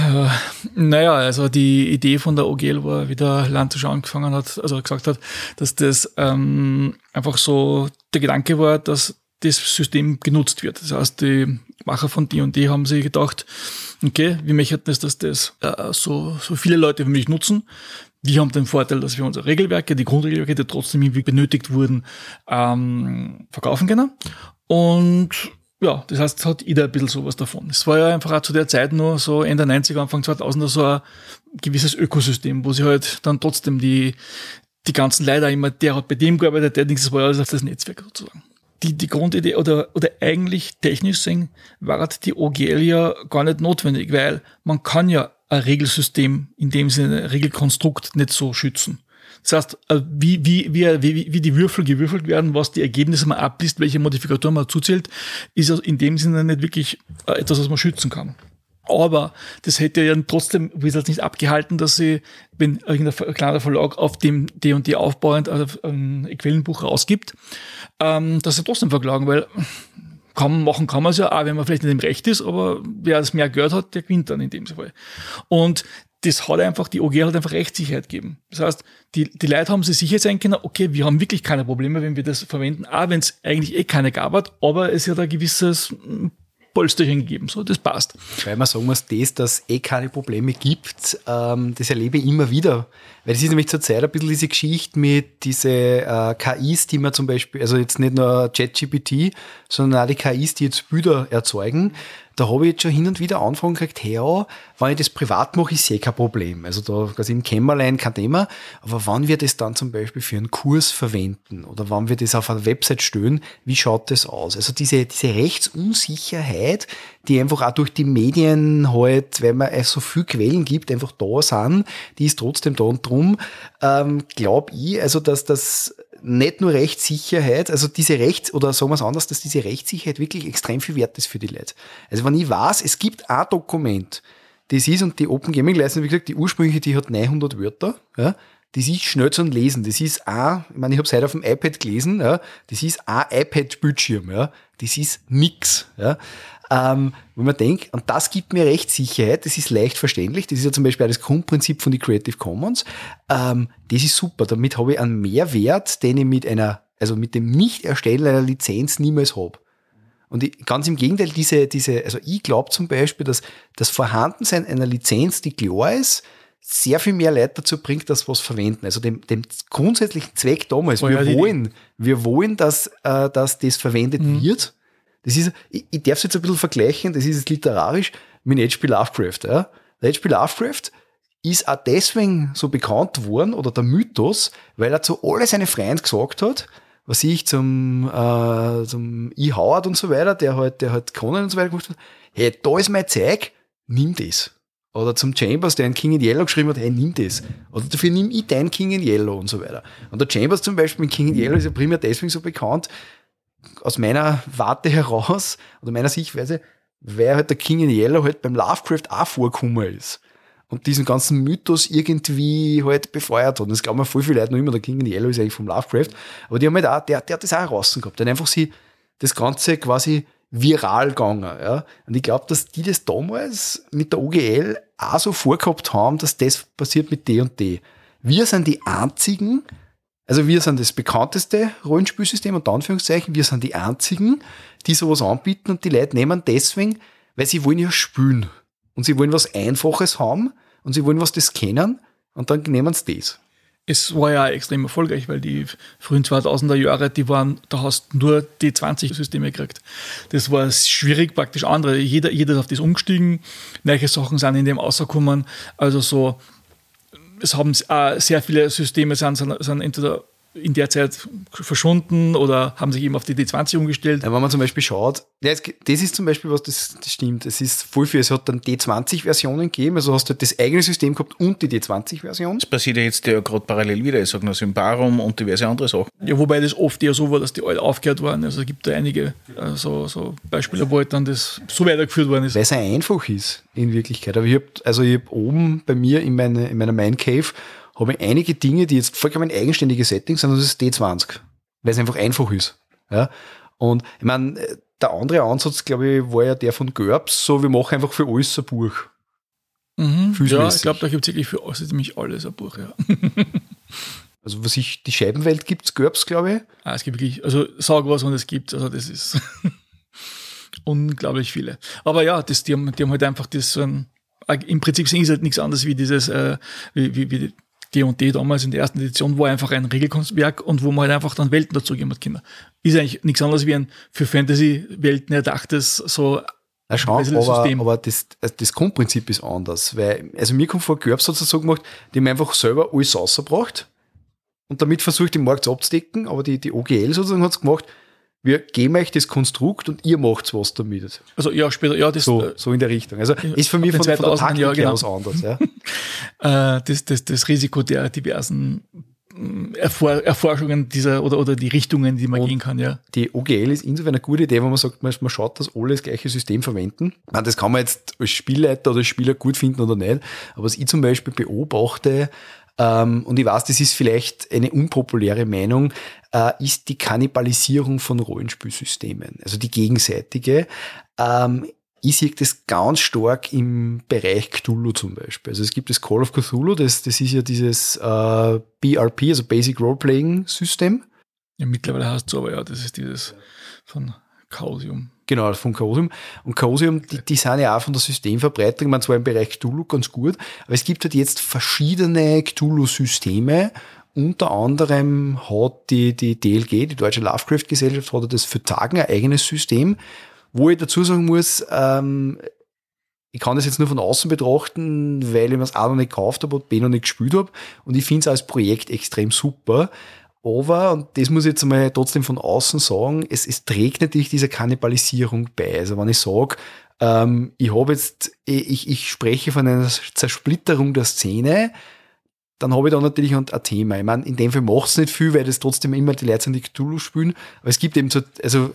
*laughs* naja, also die Idee von der OGL war, wie der Landtisch angefangen hat, also gesagt hat, dass das ähm, einfach so der Gedanke war, dass das System genutzt wird. Das heißt, die Macher von D&D haben sich gedacht, okay, wie möchten es, dass das äh, so, so viele Leute wie möglich nutzen. Wir haben den Vorteil, dass wir unsere Regelwerke, die Grundregelwerke, die trotzdem irgendwie benötigt wurden, ähm, verkaufen können. Und ja, das heißt, es hat jeder ein bisschen sowas davon. Es war ja einfach auch zu der Zeit nur so Ende 90er, Anfang 2000er so ein gewisses Ökosystem, wo sie halt dann trotzdem die, die ganzen Leute immer, der hat bei dem gearbeitet, der Dings, das war ja alles auf das Netzwerk sozusagen. Die, die Grundidee oder, oder eigentlich technisch sehen, war die OGL ja gar nicht notwendig, weil man kann ja Regelsystem, in dem Sinne Regelkonstrukt nicht so schützen. Das heißt, äh, wie, wie, wie, wie, wie die Würfel gewürfelt werden, was die Ergebnisse man abliest, welche Modifikatoren man zuzählt, ist in dem Sinne nicht wirklich äh, etwas, was man schützen kann. Aber das hätte ja trotzdem Wizards nicht abgehalten, dass sie, wenn irgendein kleiner Verlag auf dem D und D aufbauend also ein Quellenbuch rausgibt, ähm, dass sie trotzdem verklagen, weil kann, machen kann man es ja auch, wenn man vielleicht nicht im Recht ist, aber wer das mehr gehört hat, der gewinnt dann in dem Fall. Und das hat einfach, die OG hat einfach Rechtssicherheit gegeben. Das heißt, die, die Leute haben sich sicher sein können, okay, wir haben wirklich keine Probleme, wenn wir das verwenden, auch wenn es eigentlich eh keine gab hat, aber es hat ein gewisses Polsterchen gegeben. So, das passt. Weil man sagen muss, das, dass eh keine Probleme gibt, ähm, das erlebe ich immer wieder. Weil das ist nämlich zur Zeit ein bisschen diese Geschichte mit diese äh, KIs, die man zum Beispiel, also jetzt nicht nur ChatGPT, sondern auch die KIs, die jetzt Bilder erzeugen, da habe ich jetzt schon hin und wieder Anfragen gekriegt, hey, ja, wenn ich das privat mache, ist eh kein Problem. Also da quasi im Kämmerlein kein Thema. Aber wann wir das dann zum Beispiel für einen Kurs verwenden oder wann wir das auf einer Website stellen, wie schaut das aus? Also diese, diese Rechtsunsicherheit, die einfach auch durch die Medien halt, weil man so viel Quellen gibt, einfach da sind, die ist trotzdem da. Und drum ähm, glaube ich, also dass das nicht nur Rechtssicherheit, also diese Rechts- oder sagen wir es anders, dass diese Rechtssicherheit wirklich extrem viel wert ist für die Leute. Also wenn ich weiß, es gibt ein Dokument, das ist, und die Open Gaming License, wie gesagt, die ursprüngliche, die hat 900 Wörter, ja, das ist schnell zu lesen. Das ist auch, ich meine, ich habe es heute auf dem iPad gelesen, ja, das ist ein iPad-Bildschirm, ja, das ist nix. Ja. Ähm, wo man denkt, und das gibt mir Rechtssicherheit, das ist leicht verständlich, das ist ja zum Beispiel auch das Grundprinzip von den Creative Commons, ähm, das ist super, damit habe ich einen Mehrwert, den ich mit einer, also mit dem Nicht-Erstellen einer Lizenz niemals habe. Und ich, ganz im Gegenteil, diese, diese, also ich glaube zum Beispiel, dass das Vorhandensein einer Lizenz, die klar ist, sehr viel mehr Leute dazu bringt, dass was verwenden. Also dem, dem grundsätzlichen Zweck damals. Oh, wir ja, wollen, wir wollen, dass, äh, dass das verwendet mhm. wird. Das ist, ich, ich darf es jetzt ein bisschen vergleichen, das ist jetzt literarisch mit H.P. Lovecraft. Ja. H.P. Lovecraft ist auch deswegen so bekannt worden, oder der Mythos, weil er zu alle seine Freunde gesagt hat, was ich zum, äh, zum E. Howard und so weiter, der halt, der halt Conan und so weiter gemacht hat, hey, da ist mein Zeug, nimm das. Oder zum Chambers, der ein King in Yellow geschrieben hat, hey, nimm das. Oder dafür nimm ich dein King in Yellow und so weiter. Und der Chambers zum Beispiel mit King in Yellow ist ja primär deswegen so bekannt, aus meiner Warte heraus oder meiner Sichtweise, weil halt der King in Yellow halt beim Lovecraft auch vorgekommen ist. Und diesen ganzen Mythos irgendwie halt befeuert hat. Und das glauben mir voll viele Leute noch immer, der King in Yellow ist eigentlich vom Lovecraft. Aber die haben halt auch, der, der hat das auch draußen gehabt. Der hat einfach sie das Ganze quasi viral gegangen. Ja. Und ich glaube, dass die das damals mit der OGL auch so vorgehabt haben, dass das passiert mit D und D. Wir sind die einzigen, also wir sind das bekannteste Rollenspielsystem und Anführungszeichen, wir sind die einzigen, die sowas anbieten und die Leute nehmen deswegen, weil sie wollen ja spülen. Und sie wollen was Einfaches haben und sie wollen was das kennen und dann nehmen sie das. es war ja extrem erfolgreich, weil die frühen 2000er Jahre, die waren, da hast du nur die 20 Systeme gekriegt. Das war schwierig, praktisch andere. Jeder, jeder ist auf das umgestiegen. Neue Sachen sind in dem rausgekommen. Also so, es haben äh, sehr viele Systeme sind, sind, entweder in der Zeit verschwunden oder haben sich eben auf die D20 umgestellt. Ja, wenn man zum Beispiel schaut, das ist zum Beispiel was, das, das stimmt. Es ist voll viel, es hat dann D20-Versionen gegeben, also hast du das eigene System gehabt und die D20-Version. Das passiert ja jetzt ja gerade parallel wieder, ich sage nur Symbarum und diverse andere Sachen. Ja, wobei das oft eher so war, dass die alle aufgehört waren. Also es gibt da einige äh, so, so Beispiele, wo halt dann das so weitergeführt worden ist. Weil es einfach ist, in Wirklichkeit. Aber ich habe also ich hab oben bei mir in, meine, in meiner Main Cave habe ich einige Dinge, die jetzt vollkommen eigenständige Settings sind, das ist D20, weil es einfach einfach ist. Ja? Und ich meine, der andere Ansatz, glaube ich, war ja der von GURPS, so wir machen einfach für alles ein Buch. Mhm, ja, ich glaube, da gibt es wirklich für alles, ziemlich alles ein Buch, ja. *laughs* also was ich, die Scheibenwelt gibt es, GURPS, glaube ich. Ah, es gibt wirklich, also sag was und es gibt, also das ist *laughs* unglaublich viele. Aber ja, das, die, haben, die haben halt einfach das, ähm, im Prinzip ist es halt nichts anderes wie dieses, äh, wie, wie, wie D&D damals in der ersten Edition war einfach ein Regelkunstwerk und wo man halt einfach dann Welten dazu gegeben hat, Kinder. Ist eigentlich nichts anderes wie ein für Fantasy-Welten erdachtes so na schau, aber, aber das, das Grundprinzip ist anders, weil, also mir kommt vor, GURPS hat es so gemacht, die haben einfach selber alles rausgebracht und damit versucht, den Markt abzudecken, aber die, die OGL sozusagen hat es gemacht, wir geben euch das Konstrukt und ihr macht was damit. Also ja, später, ja, das so, so in der Richtung. Also ist für mich von, von der Taktik ja, genau. anders. Ja. *laughs* Äh, das, das, das Risiko der diversen mm, Erfor Erforschungen dieser oder, oder die Richtungen, die man und gehen kann, ja. Die OGL ist insofern eine gute Idee, wenn man sagt, man schaut, dass alle das gleiche System verwenden. Meine, das kann man jetzt als Spielleiter oder als Spieler gut finden oder nicht. Aber was ich zum Beispiel beobachte, ähm, und ich weiß, das ist vielleicht eine unpopuläre Meinung, äh, ist die Kannibalisierung von Rollenspielsystemen, also die gegenseitige. Ähm, ich sehe das ganz stark im Bereich Cthulhu zum Beispiel. Also es gibt das Call of Cthulhu, das, das ist ja dieses äh, BRP, also Basic Role Playing System. Ja, mittlerweile heißt es aber ja, das ist dieses von Chaosium. Genau, von Chaosium. Und Chaosium, die, die sind ja auch von der Systemverbreitung, man zwar im Bereich Cthulhu ganz gut, aber es gibt halt jetzt verschiedene Cthulhu-Systeme. Unter anderem hat die, die DLG, die Deutsche Lovecraft-Gesellschaft, hat das für Tagen ein eigenes System, wo ich dazu sagen muss, ähm, ich kann das jetzt nur von außen betrachten, weil ich mir das auch noch nicht gekauft habe und B noch nicht gespielt habe. Und ich finde es als Projekt extrem super. Aber, und das muss ich jetzt mal trotzdem von außen sagen, es, es trägt natürlich dieser Kannibalisierung bei. Also wenn ich sage, ähm, ich habe jetzt, ich, ich spreche von einer Zersplitterung der Szene, dann habe ich da natürlich ein, ein Thema. Ich meine, in dem Fall macht es nicht viel, weil das trotzdem immer die Leute sind, die Cthulhu spielen. Aber es gibt eben so, also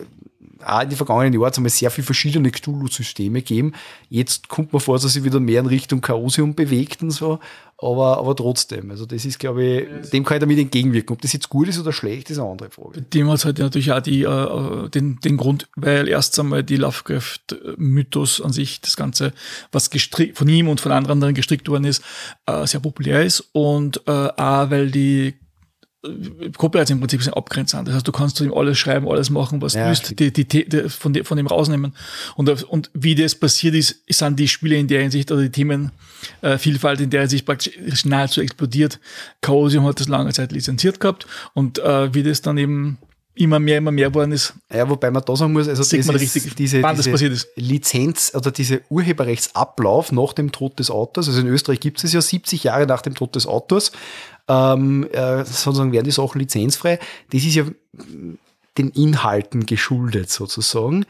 auch in den vergangenen Jahren es sehr viele verschiedene Cthulhu-Systeme gegeben. Jetzt kommt man vor, dass sich wieder mehr in Richtung Chaosium bewegt und so, aber, aber trotzdem. Also das ist, glaube ich, dem kann ich damit entgegenwirken. Ob das jetzt gut ist oder schlecht, ist eine andere Frage. Dem hat halt natürlich auch die, äh, den, den Grund, weil erst einmal die Lovecraft-Mythos an sich, das Ganze, was von ihm und von anderen gestrickt worden ist, äh, sehr populär ist und äh, auch, weil die Copyrights im Prinzip sind abgrenzend. Das heißt, du kannst zu ihm alles schreiben, alles machen, was ja, du willst, die, die, die, von, dem, von dem rausnehmen. Und, und wie das passiert ist, sind die Spiele in der Hinsicht oder die Themenvielfalt äh, in der Hinsicht praktisch nahezu explodiert. Chaosium hat das lange Zeit lizenziert gehabt und äh, wie das dann eben immer mehr, immer mehr geworden ist. Ja, wobei man da sagen muss, also Sieht man richtig, diese, diese Lizenz oder diese Urheberrechtsablauf nach dem Tod des Autors, also in Österreich gibt es ja 70 Jahre nach dem Tod des Autors, ähm, äh, sozusagen werden die Sachen lizenzfrei. Das ist ja den Inhalten geschuldet sozusagen,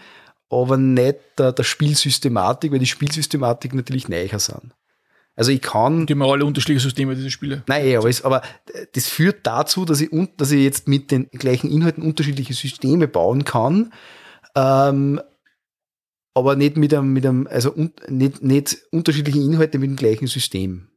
aber nicht der, der Spielsystematik, weil die Spielsystematik natürlich neicher sind. Also ich kann. Die haben alle unterschiedliche Systeme, diese Spiele. Nein, aber, es, aber das führt dazu, dass ich, dass ich jetzt mit den gleichen Inhalten unterschiedliche Systeme bauen kann. Ähm, aber nicht mit einem, mit einem also un, nicht, nicht unterschiedliche Inhalte mit dem gleichen System.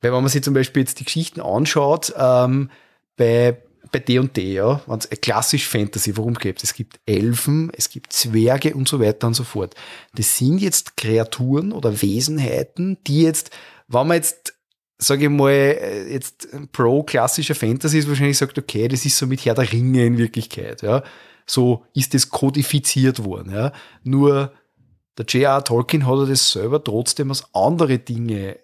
Weil wenn man sich zum Beispiel jetzt die Geschichten anschaut, ähm, bei bei D&D, ja, wenn es klassisch Fantasy, worum geht es? Gibt Elfen, es gibt Zwerge und so weiter und so fort. Das sind jetzt Kreaturen oder Wesenheiten, die jetzt, wenn man jetzt, sage ich mal, jetzt pro klassischer Fantasy ist, wahrscheinlich sagt, okay, das ist so mit Herr der Ringe in Wirklichkeit, ja. So ist das kodifiziert worden, ja. Nur der J.R. Tolkien hat das selber trotzdem als andere Dinge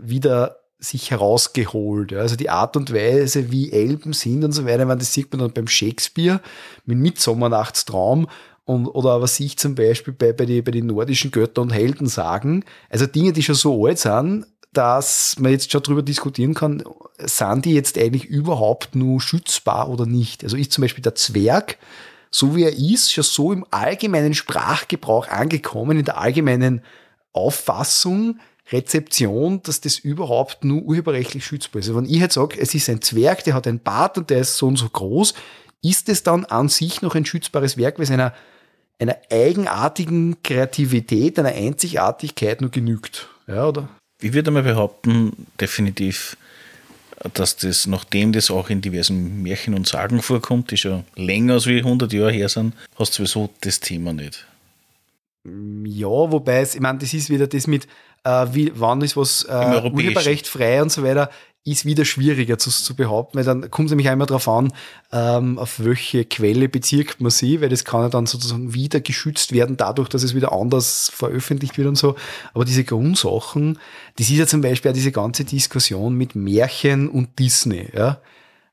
wieder sich herausgeholt. Also die Art und Weise, wie Elben sind und so weiter, meine, das sieht man dann beim Shakespeare mit Mittsommernachtstraum und, oder was ich zum Beispiel bei, bei, die, bei den nordischen Götter und Helden sagen. Also Dinge, die schon so alt sind, dass man jetzt schon darüber diskutieren kann, sind die jetzt eigentlich überhaupt nur schützbar oder nicht? Also ist zum Beispiel der Zwerg, so wie er ist, schon so im allgemeinen Sprachgebrauch angekommen, in der allgemeinen Auffassung, Rezeption, dass das überhaupt nur urheberrechtlich schützbar ist. Also wenn ich jetzt sage, es ist ein Zwerg, der hat einen Bart und der ist so und so groß, ist es dann an sich noch ein schützbares Werk, weil es einer, einer eigenartigen Kreativität, einer Einzigartigkeit nur genügt? Ja, oder? Ich würde mal behaupten, definitiv, dass das, nachdem das auch in diversen Märchen und Sagen vorkommt, die schon länger als wie 100 Jahre her sind, hast du sowieso das Thema nicht. Ja, wobei es, ich meine, das ist wieder das mit, äh, wie, wann ist was äh, Urheberrecht frei und so weiter, ist wieder schwieriger zu, zu behaupten, weil dann kommt es nämlich einmal darauf an, ähm, auf welche Quelle bezirkt man sie, weil das kann ja dann sozusagen wieder geschützt werden, dadurch, dass es wieder anders veröffentlicht wird und so. Aber diese Grundsachen, das ist ja zum Beispiel auch diese ganze Diskussion mit Märchen und Disney, ja.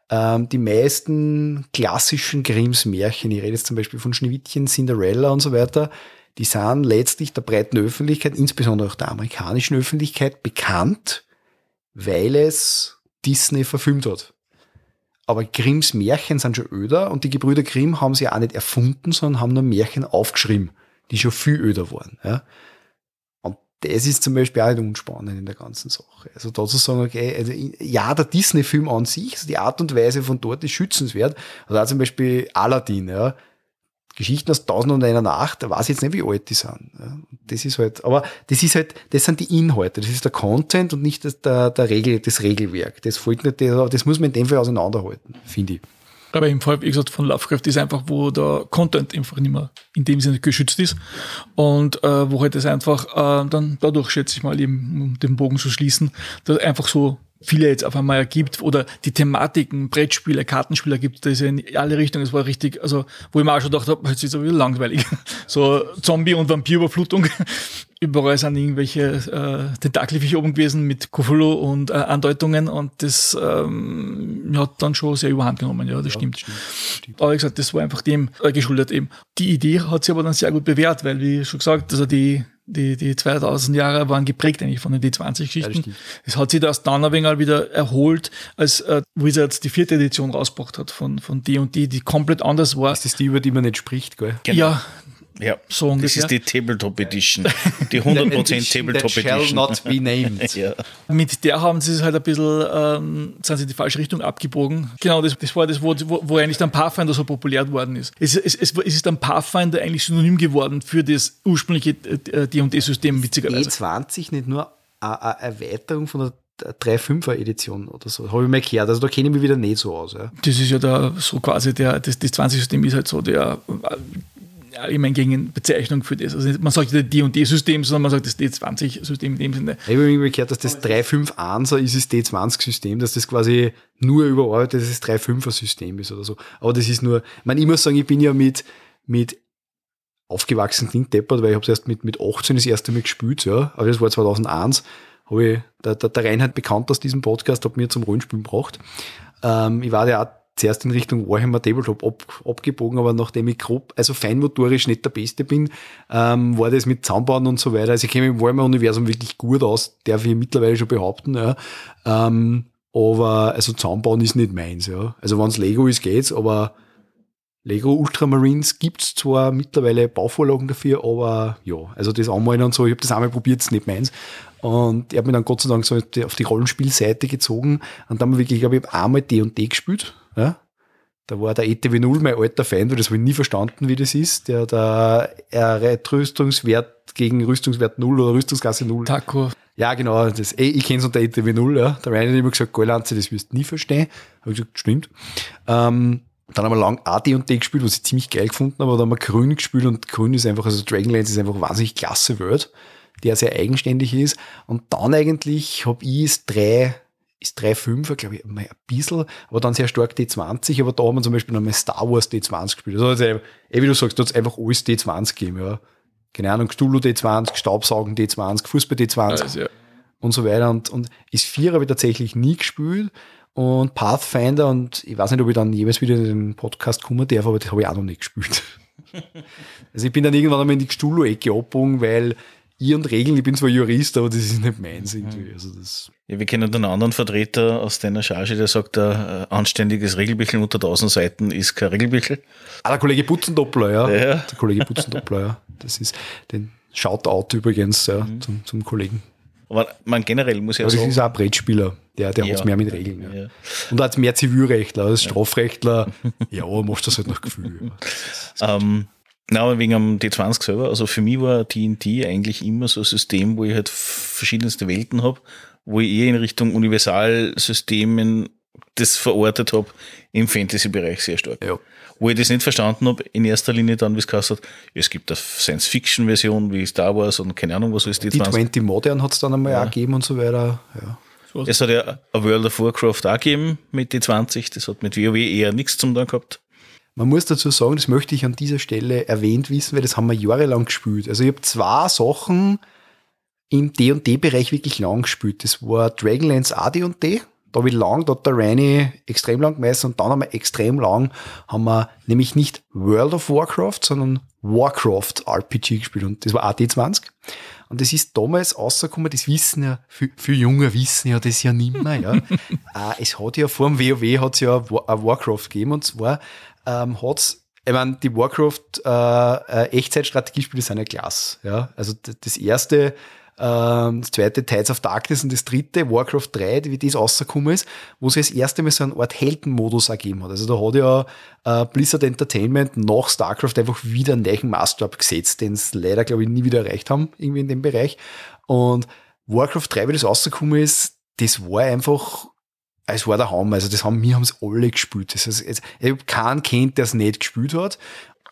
Ähm, die meisten klassischen Grimms Märchen, ich rede jetzt zum Beispiel von Schneewittchen, Cinderella und so weiter, die sind letztlich der breiten Öffentlichkeit, insbesondere auch der amerikanischen Öffentlichkeit, bekannt, weil es Disney verfilmt hat. Aber Grimms Märchen sind schon öder und die Gebrüder Grimm haben sie auch nicht erfunden, sondern haben nur Märchen aufgeschrieben, die schon viel öder waren. Ja. Und das ist zum Beispiel auch nicht unspannend in der ganzen Sache. Also da zu sagen, okay, also ja, der Disney-Film an sich, also die Art und Weise von dort ist schützenswert. Also auch zum Beispiel Aladdin, ja Geschichten aus Tausend und einer Nacht, da weiß ich jetzt nicht, wie alt die sind. Das ist halt, aber das ist halt, das sind die Inhalte, das ist der Content und nicht das, der, der Regel, das Regelwerk. Das folgt nicht, das muss man in dem Fall auseinanderhalten, finde ich. Aber im Fall, wie gesagt, von Lovecraft ist einfach, wo der Content einfach nicht mehr in dem Sinne geschützt ist und äh, wo halt das einfach äh, dann dadurch, schätze ich mal, eben, um den Bogen zu schließen, dass einfach so viele jetzt auf einmal ergibt oder die Thematiken, Brettspiele, Kartenspiele gibt, das ist ja in alle Richtungen, das war richtig, also wo ich mir auch schon gedacht habe, jetzt ist es wieder langweilig. *laughs* So Zombie- und Vampirüberflutung. *laughs* Überall sind irgendwelche äh, Tentakelfische oben gewesen mit Cthulhu und äh, Andeutungen und das ähm, hat dann schon sehr überhand genommen, ja, das ja, stimmt. stimmt, stimmt. Aber wie gesagt, das war einfach dem äh, geschuldet eben. Die Idee hat sich aber dann sehr gut bewährt, weil, wie schon gesagt, also die die, die 2000 Jahre waren geprägt eigentlich von den D20-Geschichten. Ja, es hat sich das dann ein wenig wieder erholt, als äh, Wizards die vierte Edition rausgebracht hat von, von D&D, die komplett anders war. Das ist die, über die man nicht spricht, gell? Genau. Ja, ja, so ungefähr. Das ist die Tabletop Edition. *laughs* Die 100% Tabletop Edition. Shall not be named. *laughs* ja. Mit der haben sie es halt ein bisschen, ähm, sind sie in die falsche Richtung abgebogen. Genau, das, das war das, wo, wo, eigentlich dann Pathfinder so populär geworden ist. Es, es, es, es ist dann Pathfinder eigentlich synonym geworden für das ursprüngliche D&D-System, witzigerweise. E20 nicht nur eine Erweiterung von der 3.5er Edition oder so. Habe ich mal gehört. Also da kenne ich mich wieder nicht so aus. Ja. Das ist ja da so quasi der, das, das 20-System ist halt so der meine, gegen Bezeichnung für das. Also man sagt nicht D&D-System, sondern man sagt das D20-System in dem Sinne. Ich habe irgendwie gehört, dass das 3.5.1er ist das D20-System, dass das quasi nur überarbeitetes 3.5er-System ist oder so. Aber das ist nur, ich meine, ich muss sagen, ich bin ja mit, mit aufgewachsen klingt deppert, weil ich habe es erst mit, mit 18 das erste Mal gespielt, ja. Aber das war 2001. Habe ich, der, der, der Reinhard bekannt aus diesem Podcast, hat mir zum Rollenspielen gebracht. Ähm, ich war ja zuerst in Richtung Warhammer Tabletop ab, abgebogen, aber nachdem ich grob, also feinmotorisch nicht der Beste bin, ähm, war das mit Zahnbauen und so weiter. Also ich kenne mich im Warhammer-Universum wirklich gut aus, darf ich mittlerweile schon behaupten. Ja. Ähm, aber also Zahnbauen ist nicht meins. Ja. Also wenn es Lego ist, geht's, aber Lego Ultramarines gibt's zwar mittlerweile Bauvorlagen dafür, aber ja, also das Anmalen und so, ich habe das einmal probiert, ist nicht meins. Und ich habe mich dann Gott sei Dank so auf die Rollenspielseite gezogen und dann habe ich wirklich, glaube ich, einmal D&D gespielt ja? Da war der ETW 0 mein alter Fan, weil das habe ich nie verstanden, wie das ist. Der da Rüstungswert gegen Rüstungswert 0 oder Rüstungsklasse 0. Taco. Ja, genau. Das, ey, ich kenne es unter ETW 0, ja. Der Ryan hat immer gesagt, Golanze, das wirst du nie verstehen. Habe ich gesagt, stimmt. Ähm, dann haben wir lang AD und D gespielt, was ich ziemlich geil gefunden habe. Dann haben wir Grün gespielt und Grün ist einfach, also Dragonlance ist einfach wahnsinnig klasse Word, der sehr eigenständig ist. Und dann eigentlich habe ich es drei ist 3,5er, glaube ich, mal ein bisschen, aber dann sehr stark D20, aber da haben wir zum Beispiel nochmal Star Wars D20 gespielt. Also, also eh, wie du sagst, da hat es einfach alles D20 gegeben, ja. Keine Ahnung, Cthulhu D20, Staubsaugen D20, Fußball D20. Also, ja. und so weiter. Und, und ist 4 habe ich tatsächlich nie gespielt. Und Pathfinder, und ich weiß nicht, ob ich dann jeweils wieder in den Podcast kommen darf, aber das habe ich auch noch nicht gespielt. *laughs* also ich bin dann irgendwann einmal in die Stuhlo-Ecke abgebogen, weil und Regeln, ich bin zwar Jurist, aber das ist nicht meins irgendwie. Also das ja, wir kennen einen anderen Vertreter aus deiner Charge, der sagt, ein anständiges Regelbüchel unter 1000 Seiten ist kein Regelbüchel. Ah, der Kollege Putzendoppler, ja. ja. Der Kollege Putzendoppler, ja. Das ist den Shoutout übrigens ja, mhm. zum, zum Kollegen. Aber man generell muss ja aber sagen. Das ist auch ein Brettspieler, der, der ja. hat mehr mit Regeln. Ja. ja. Und als mehr Zivilrechtler, als Strafrechtler, ja, machst du das halt nach Gefühl. *laughs* ähm, na, aber wegen am D20 selber, also für mich war D&D eigentlich immer so ein System, wo ich halt verschiedenste Welten habe, wo ich eher in Richtung Universalsystemen das verortet habe, im Fantasy-Bereich sehr stark. Ja. Wo ich das nicht verstanden habe, in erster Linie dann, wie es gesagt hat, es gibt eine Science-Fiction-Version wie Star Wars und keine Ahnung, was ist die. Die 20 Modern hat es dann einmal ja. auch gegeben und so weiter. Ja. Es hat ja ein World of Warcraft auch gegeben mit die 20, das hat mit WoW eher nichts zum tun gehabt. Man muss dazu sagen, das möchte ich an dieser Stelle erwähnt wissen, weil das haben wir jahrelang gespielt. Also ich habe zwei Sachen im D&D-Bereich wirklich lang gespielt. Das war Dragonlance AD&D. Da habe ich lang, da hat der Reini extrem lang gemessen und dann haben wir extrem lang, haben wir nämlich nicht World of Warcraft, sondern Warcraft RPG gespielt und das war AD20. Und das ist damals rausgekommen, das wissen ja, für, für Junge wissen ja das ja nicht mehr, ja. *laughs* äh, es hat ja vor dem WoW hat es ja ein Warcraft gegeben und zwar ähm, hat's ich meine, die Warcraft äh, äh, sind ja klasse. Ja? Also das erste, ähm, das zweite Tides of Darkness und das dritte Warcraft 3, wie das rausgekommen ist, wo sie das erste Mal so eine Art Heldenmodus ergeben hat. Also da hat ja äh, Blizzard Entertainment nach StarCraft einfach wieder einen neuen Maßstab gesetzt, den sie leider, glaube ich, nie wieder erreicht haben, irgendwie in dem Bereich. Und Warcraft 3, wie das rausgekommen ist, das war einfach es war der Hammer. Also das haben wir haben es alle gespielt. Das heißt, ich habe keinen kennt, der es nicht gespielt hat.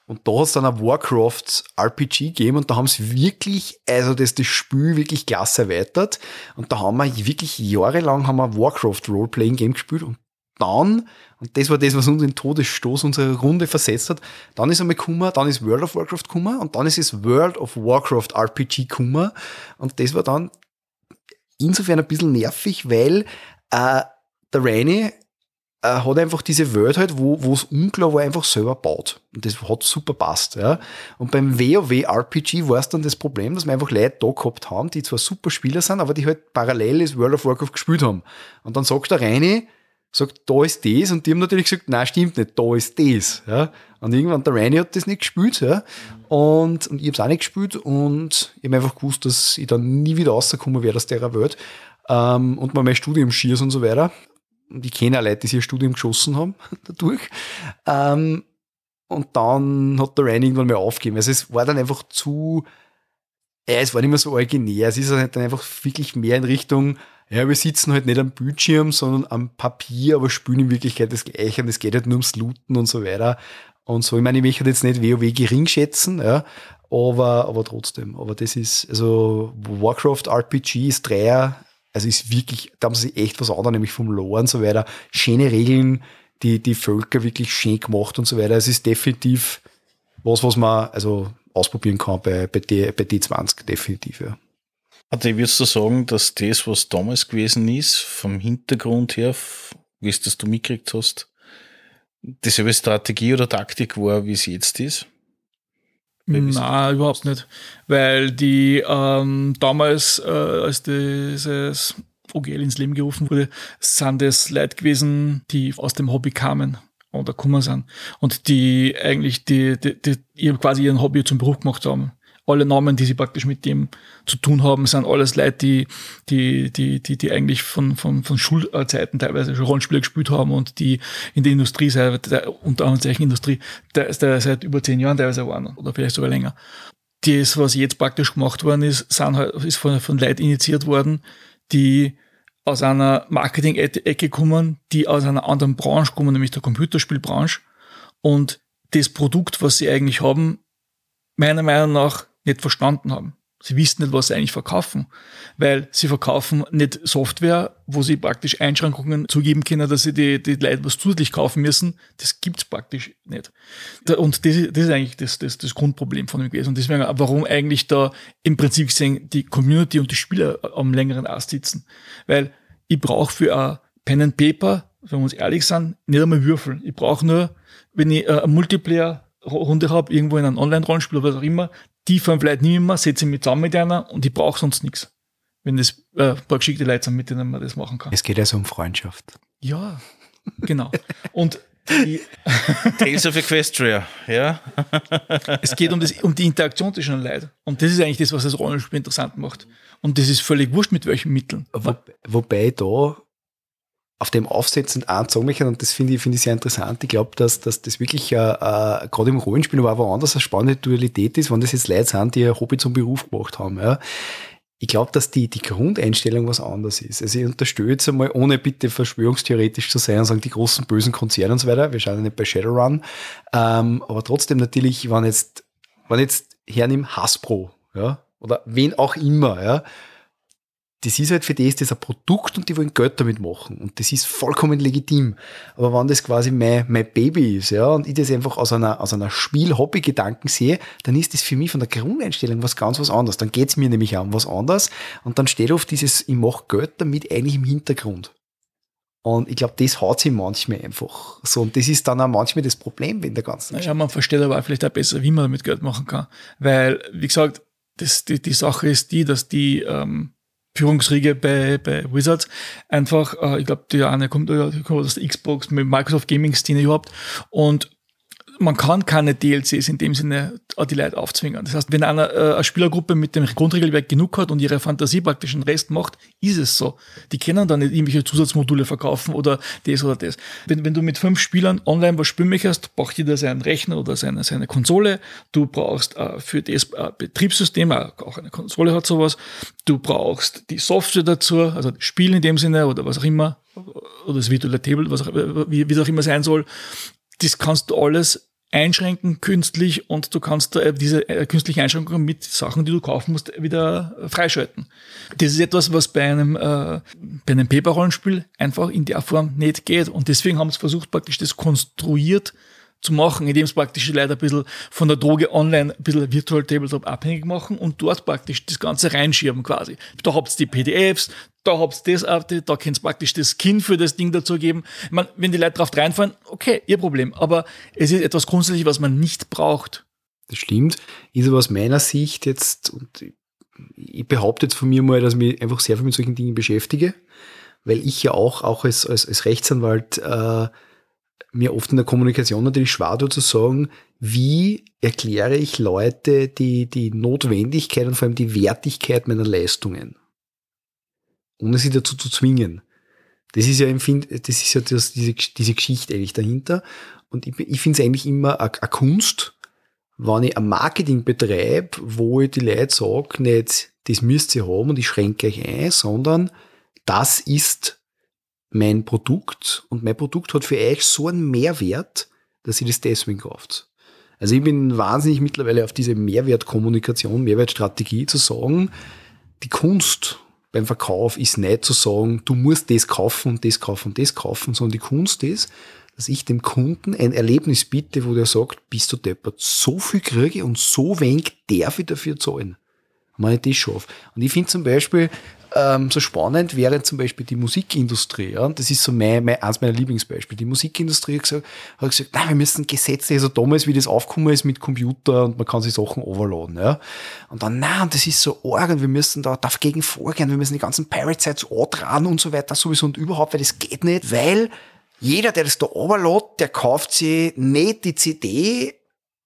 Und da hat es dann ein Warcraft RPG gegeben und da haben sie wirklich, also das, das Spiel wirklich klasse erweitert. Und da haben wir wirklich jahrelang haben wir Warcraft Roleplaying Game gespielt und dann, und das war das, was uns in Todesstoß unsere Runde versetzt hat, dann ist einmal gekommen, dann ist World of Warcraft gekommen und dann ist es World of Warcraft RPG gekommen und das war dann insofern ein bisschen nervig, weil äh, der Rainy äh, hat einfach diese Welt halt, wo es unklar war, einfach selber baut. Und das hat super passt. Ja. Und beim WoW RPG war es dann das Problem, dass wir einfach Leute da gehabt haben, die zwar super Spieler sind, aber die halt parallel das World of Warcraft gespielt haben. Und dann sagt der Reini, sagt, da ist das, und die haben natürlich gesagt, nein, stimmt nicht, da ist das. Ja. Und irgendwann, der Reini hat das nicht gespielt, ja. Und, und ich habe es auch nicht gespielt und ich habe einfach gewusst, dass ich dann nie wieder rausgekommen wäre aus der Welt. Ähm, und mal mein Studium schiers und so weiter und ich kenne auch Leute, die sich ihr Studium geschossen haben *laughs* dadurch. Ähm, und dann hat der Ryan irgendwann mal aufgegeben. Also es war dann einfach zu, ja, es war nicht mehr so originär. Es ist halt dann einfach wirklich mehr in Richtung, ja, wir sitzen halt nicht am Bildschirm, sondern am Papier, aber spielen in Wirklichkeit das Gleiche und es geht halt nur ums Looten und so weiter. Und so, ich meine, ich möchte jetzt nicht WoW gering schätzen, ja, aber, aber trotzdem. Aber das ist, also Warcraft RPG ist Dreier, also ist wirklich, da haben sie echt was anderes, nämlich vom Lore und so weiter. Schöne Regeln, die, die Völker wirklich schön gemacht und so weiter. Es ist definitiv was, was man also ausprobieren kann bei, bei, D, bei D20, definitiv, ja. Also ich würde so sagen, dass das, was damals gewesen ist, vom Hintergrund her, wie es das du mitgekriegt hast, dieselbe Strategie oder Taktik war, wie es jetzt ist? Nein, überhaupt nicht. Weil die ähm, damals, äh, als dieses OGL ins Leben gerufen wurde, sind es Leute gewesen, die aus dem Hobby kamen oder gekommen sind. Und die eigentlich die, die, die, die quasi ihren Hobby zum Beruf gemacht haben alle Namen, die sie praktisch mit dem zu tun haben, sind alles Leute, die, die, die, die, die eigentlich von, von, von Schulzeiten teilweise schon Rollenspiele gespielt haben und die in der Industrie, der, unter Anführungszeichen Industrie, der, der seit über zehn Jahren teilweise waren oder vielleicht sogar länger. Das, was jetzt praktisch gemacht worden ist, sind halt, ist von, von Leuten initiiert worden, die aus einer Marketing-Ecke kommen, die aus einer anderen Branche kommen, nämlich der Computerspielbranche. Und das Produkt, was sie eigentlich haben, meiner Meinung nach nicht verstanden haben. Sie wissen nicht, was sie eigentlich verkaufen, weil sie verkaufen nicht Software, wo sie praktisch Einschränkungen zugeben können, dass sie die, die Leute was zusätzlich kaufen müssen. Das gibt's praktisch nicht. Und das, das ist eigentlich das, das, das Grundproblem von dem gewesen. Und deswegen, warum eigentlich da im Prinzip gesehen die Community und die Spieler am längeren Ast sitzen. Weil ich brauche für ein Pen and Paper, wenn wir uns ehrlich sind, nicht einmal Würfel. Ich brauche nur, wenn ich äh, ein Multiplayer Runde habe, irgendwo in einem Online-Rollenspiel oder was auch immer, die fünf Leute nicht mehr, setze ich mich zusammen mit einer und ich brauche sonst nichts. Wenn das äh, ein paar geschickte Leute sind, mit denen man das machen kann. Es geht ja so um Freundschaft. Ja, genau. Und die *laughs* Tales of Equestria, ja. es geht um, das, um die Interaktion zwischen den Leuten. Und das ist eigentlich das, was das Rollenspiel interessant macht. Und das ist völlig wurscht, mit welchen Mitteln. Wo, wobei da auf dem aufsetzend anzogen möchte, und das finde ich, finde ich sehr interessant. Ich glaube, dass, dass das wirklich äh, äh, gerade im Rollenspiel, aber auch woanders eine spannende Dualität ist, wenn das jetzt Leute sind, die ein Hobby zum Beruf gemacht haben. Ja. Ich glaube, dass die, die Grundeinstellung was anderes ist. Also ich unterstütze einmal, ohne bitte verschwörungstheoretisch zu sein und sagen, die großen bösen Konzerne und so weiter, wir schauen ja nicht bei Shadowrun, ähm, aber trotzdem natürlich, wenn jetzt, wenn jetzt hernimm Hasbro, ja, oder wen auch immer, ja, das ist halt für die ist das ein Produkt und die wollen Geld damit machen. Und das ist vollkommen legitim. Aber wenn das quasi mein, mein Baby ist, ja, und ich das einfach aus einer, aus einer Spiel-Hobby-Gedanken sehe, dann ist das für mich von der Grundeinstellung was ganz was anderes. Dann geht's mir nämlich auch um was anderes. Und dann steht oft dieses, ich mache Geld damit eigentlich im Hintergrund. Und ich glaube, das haut sich manchmal einfach so. Und das ist dann auch manchmal das Problem in der ganzen Ja, man versteht aber auch vielleicht auch besser, wie man damit Geld machen kann. Weil, wie gesagt, das, die, die Sache ist die, dass die, ähm, Führungsriege bei, bei Wizards. Einfach, äh, ich glaube, die eine kommt, kommt aus der Xbox mit Microsoft Gaming-Szene überhaupt. Und man kann keine DLCs in dem Sinne die Leute aufzwingen. Das heißt, wenn einer, äh, eine Spielergruppe mit dem Grundregelwerk genug hat und ihre Fantasie praktisch den Rest macht, ist es so. Die können dann nicht irgendwelche Zusatzmodule verkaufen oder das oder das. Wenn, wenn du mit fünf Spielern online was spielen möchtest, braucht jeder seinen Rechner oder seine, seine Konsole. Du brauchst äh, für das äh, Betriebssystem, äh, auch eine Konsole hat sowas. Du brauchst die Software dazu, also Spiel in dem Sinne oder was auch immer, oder das virtuelle Table, was auch, wie, wie das auch immer sein soll das kannst du alles einschränken künstlich und du kannst äh, diese äh, künstliche Einschränkungen mit Sachen, die du kaufen musst, wieder freischalten. Das ist etwas, was bei einem, äh, bei einem Paper-Rollenspiel einfach in der Form nicht geht. Und deswegen haben sie versucht, praktisch das konstruiert zu machen, indem es praktisch Leute ein bisschen von der Droge online ein bisschen Virtual Tabletop abhängig machen und dort praktisch das Ganze reinschieben quasi. Da habt ihr die PDFs, da ihr das Update, da ihr praktisch das Skin für das Ding dazu geben. Ich meine, wenn die Leute drauf reinfallen, okay, ihr Problem. Aber es ist etwas grundsätzlich, was man nicht braucht. Das stimmt. Ist aber aus meiner Sicht jetzt, und ich behaupte jetzt von mir mal, dass ich mich einfach sehr viel mit solchen Dingen beschäftige, weil ich ja auch, auch als, als, als Rechtsanwalt äh, mir oft in der Kommunikation natürlich schwer zu sagen, wie erkläre ich Leute die, die Notwendigkeit und vor allem die Wertigkeit meiner Leistungen, ohne sie dazu zu zwingen. Das ist ja, das ist ja das, diese, diese Geschichte eigentlich dahinter. Und ich, ich finde es eigentlich immer eine Kunst, wenn ich ein Marketing betreibe, wo ich die Leute sage, nicht, das müsst ihr haben und ich schränke euch ein, sondern das ist mein Produkt und mein Produkt hat für euch so einen Mehrwert, dass ihr das deswegen kauft. Also ich bin wahnsinnig mittlerweile auf diese Mehrwertkommunikation, Mehrwertstrategie zu sagen, die Kunst beim Verkauf ist nicht zu sagen, du musst das kaufen und das kaufen und das kaufen, sondern die Kunst ist, dass ich dem Kunden ein Erlebnis biete, wo der sagt, bist du deppert, so viel kriege und so wenig darf ich dafür zahlen. Wenn ich das schaffe. Und ich finde zum Beispiel, ähm, so spannend wäre zum Beispiel die Musikindustrie. Ja? Das ist so mein, mein, eins meiner Lieblingsbeispiele. Die Musikindustrie hat gesagt, hat gesagt nein, wir müssen Gesetze, also damals, wie das aufgekommen ist mit Computer und man kann sich Sachen overladen. Ja? Und dann, nein, das ist so arg und wir müssen da dagegen vorgehen, wir müssen die ganzen Pirate-Sites antragen und so weiter sowieso und überhaupt, weil das geht nicht, weil jeder, der das da overlädt, der kauft sich nicht die CD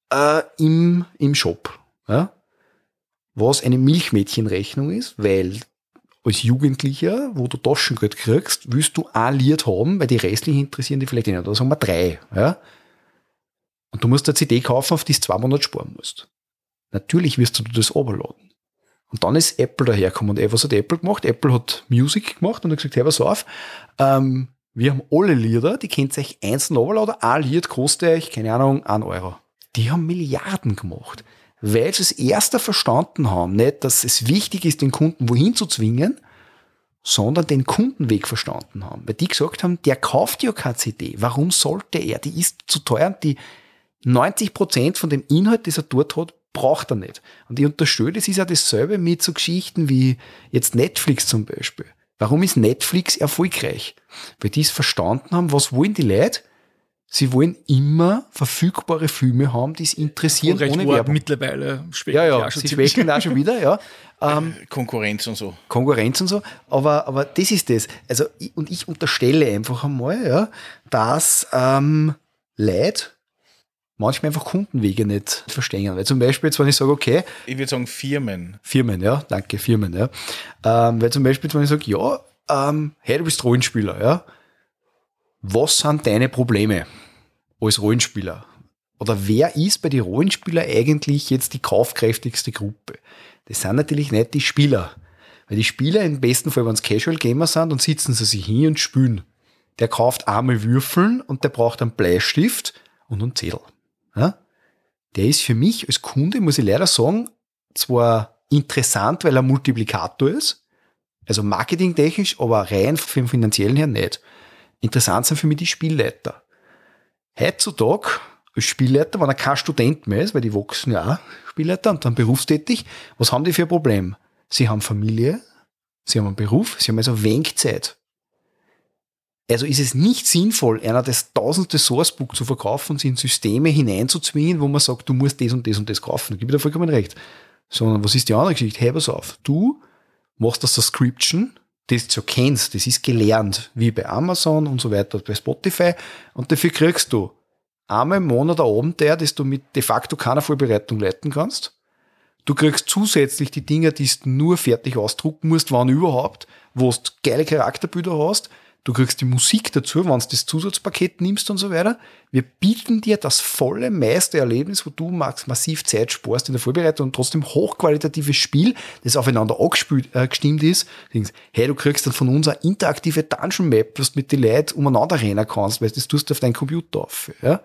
äh, im, im Shop. Ja? was eine Milchmädchenrechnung ist, weil als Jugendlicher, wo du Taschengeld kriegst, willst du ein Lied haben, weil die restlichen interessieren dich vielleicht nicht. Oder sagen wir drei. Ja? Und du musst eine CD kaufen, auf die du zwei Monate sparen musst. Natürlich wirst du das runterladen. Und dann ist Apple dahergekommen. Und was hat Apple gemacht? Apple hat Music gemacht und hat gesagt, hey, pass auf, ähm, wir haben alle Lieder, die könnt ihr euch einzeln runterladen. Ein Lied kostet euch, keine Ahnung, ein Euro. Die haben Milliarden gemacht weil sie es erster verstanden haben, nicht, dass es wichtig ist, den Kunden wohin zu zwingen, sondern den Kundenweg verstanden haben. Weil die gesagt haben, der kauft ja keine CD. Warum sollte er? Die ist zu teuer und die 90 Prozent von dem Inhalt, das er dort hat, braucht er nicht. Und ich unterstelle, das ist ja dasselbe mit so Geschichten wie jetzt Netflix zum Beispiel. Warum ist Netflix erfolgreich? Weil die es verstanden haben, was wollen die Leute? Sie wollen immer verfügbare Filme haben, die es interessieren, Recht ohne Werbung. mittlerweile Ja, ja, sie schwächen auch schon wieder, ja. *laughs* Ähm, Konkurrenz und so. Konkurrenz und so. Aber, aber das ist das. Also, ich, und ich unterstelle einfach einmal, ja, dass ähm, Leute manchmal einfach Kundenwege nicht verstehen. Weil zum Beispiel, jetzt, wenn ich sage, okay, Ich würde sagen Firmen. Firmen, ja, danke, Firmen, ja. Ähm, weil zum Beispiel, wenn ich sage, ja, ähm, hey, du bist Rollenspieler, ja. Was sind deine Probleme als Rollenspieler? Oder wer ist bei den Rollenspielern eigentlich jetzt die kaufkräftigste Gruppe? Das sind natürlich nicht die Spieler. Weil die Spieler im besten Fall, wenn es Casual Gamer sind, dann sitzen sie sich hin und spielen. Der kauft einmal Würfeln und der braucht einen Bleistift und einen Zettel. Ja? Der ist für mich als Kunde, muss ich leider sagen, zwar interessant, weil er Multiplikator ist, also marketingtechnisch, aber rein vom finanziellen her nicht. Interessant sind für mich die Spielleiter. Heutzutage als Spielleiter, wenn er kein Student mehr ist, weil die wachsen ja auch Spielleiter und dann berufstätig, was haben die für ein Problem? Sie haben Familie, sie haben einen Beruf, sie haben also wenig Zeit. Also ist es nicht sinnvoll, einer das tausendste Sourcebook zu verkaufen und sie in Systeme hineinzuzwingen, wo man sagt, du musst das und das und das kaufen. Da gebe ich dir vollkommen recht. Sondern was ist die andere Geschichte? Hey, pass auf. Du machst das Subscription, das du kennst, das ist gelernt, wie bei Amazon und so weiter, bei Spotify, und dafür kriegst du einmal im Monat ein Abenteuer, das du mit de facto keiner Vorbereitung leiten kannst. Du kriegst zusätzlich die Dinge, die du nur fertig ausdrucken musst, wann überhaupt, wo du geile Charakterbilder hast. Du kriegst die Musik dazu, wenn du das Zusatzpaket nimmst und so weiter. Wir bieten dir das volle Meistererlebnis, wo du massiv Zeit sparst in der Vorbereitung und trotzdem hochqualitatives Spiel, das aufeinander angespielt, äh, gestimmt ist. Hey, du kriegst dann von uns eine interaktive Dungeon Map, was du mit den Leuten umeinander rennen kannst, weil das tust du auf deinen Computer auf. Ja?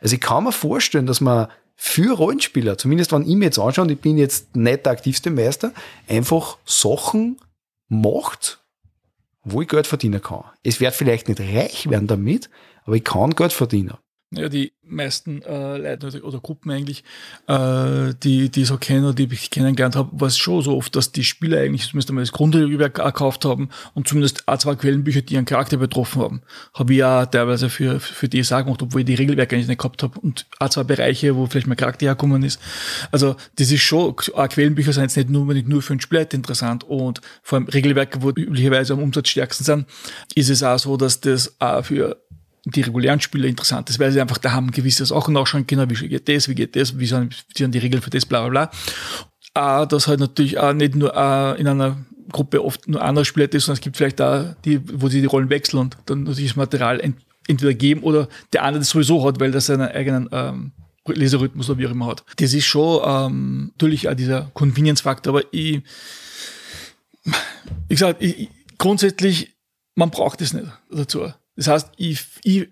Also ich kann mir vorstellen, dass man für Rollenspieler, zumindest wenn ich mir jetzt anschaue, und ich bin jetzt nicht der aktivste Meister, einfach Sachen macht, wo ich Geld verdienen kann. Es wird vielleicht nicht reich werden damit, aber ich kann Geld verdienen. Ja, die meisten äh, Leute oder, oder Gruppen eigentlich, äh, die, die ich so kenne die ich kennengelernt habe, war es schon so oft, dass die Spieler eigentlich zumindest einmal das Grundregelwerk gekauft haben und zumindest auch zwei Quellenbücher, die ihren Charakter betroffen haben. Habe ich ja teilweise für, für DSA gemacht, obwohl ich die Regelwerke eigentlich nicht gehabt habe und auch zwei Bereiche, wo vielleicht mein Charakter hergekommen ist. Also das ist schon, auch Quellenbücher sind jetzt nicht nur, unbedingt nur für einen Spieler interessant und vor allem Regelwerke, wo üblicherweise am Umsatzstärksten sind, ist es auch so, dass das auch für die regulären Spieler interessant ist, weil sie einfach da haben gewisse Sachen nachschauen können, wie geht das, wie geht das, wie sind, wie sind die Regeln für das, bla bla bla. Ah, das halt natürlich auch nicht nur äh, in einer Gruppe oft nur andere Spieler ist, sondern es gibt vielleicht da die, wo sie die Rollen wechseln und dann natürlich das Material ent, entweder geben oder der andere das sowieso hat, weil das seinen eigenen ähm, Leserhythmus oder wie auch immer hat. Das ist schon ähm, natürlich auch dieser Convenience-Faktor, aber ich, wie gesagt, ich, grundsätzlich, man braucht es nicht dazu. Das heißt, ich, ich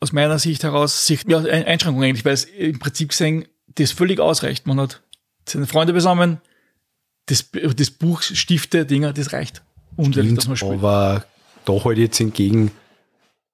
aus meiner Sicht heraus sehe ja, eine Einschränkung eigentlich, weil es im Prinzip gesehen das völlig ausreicht. Man hat seine Freunde beisammen, das, das Buch, Stifte, Dinger, das reicht. Stimmt, dass man spielt. Aber da halt jetzt entgegen,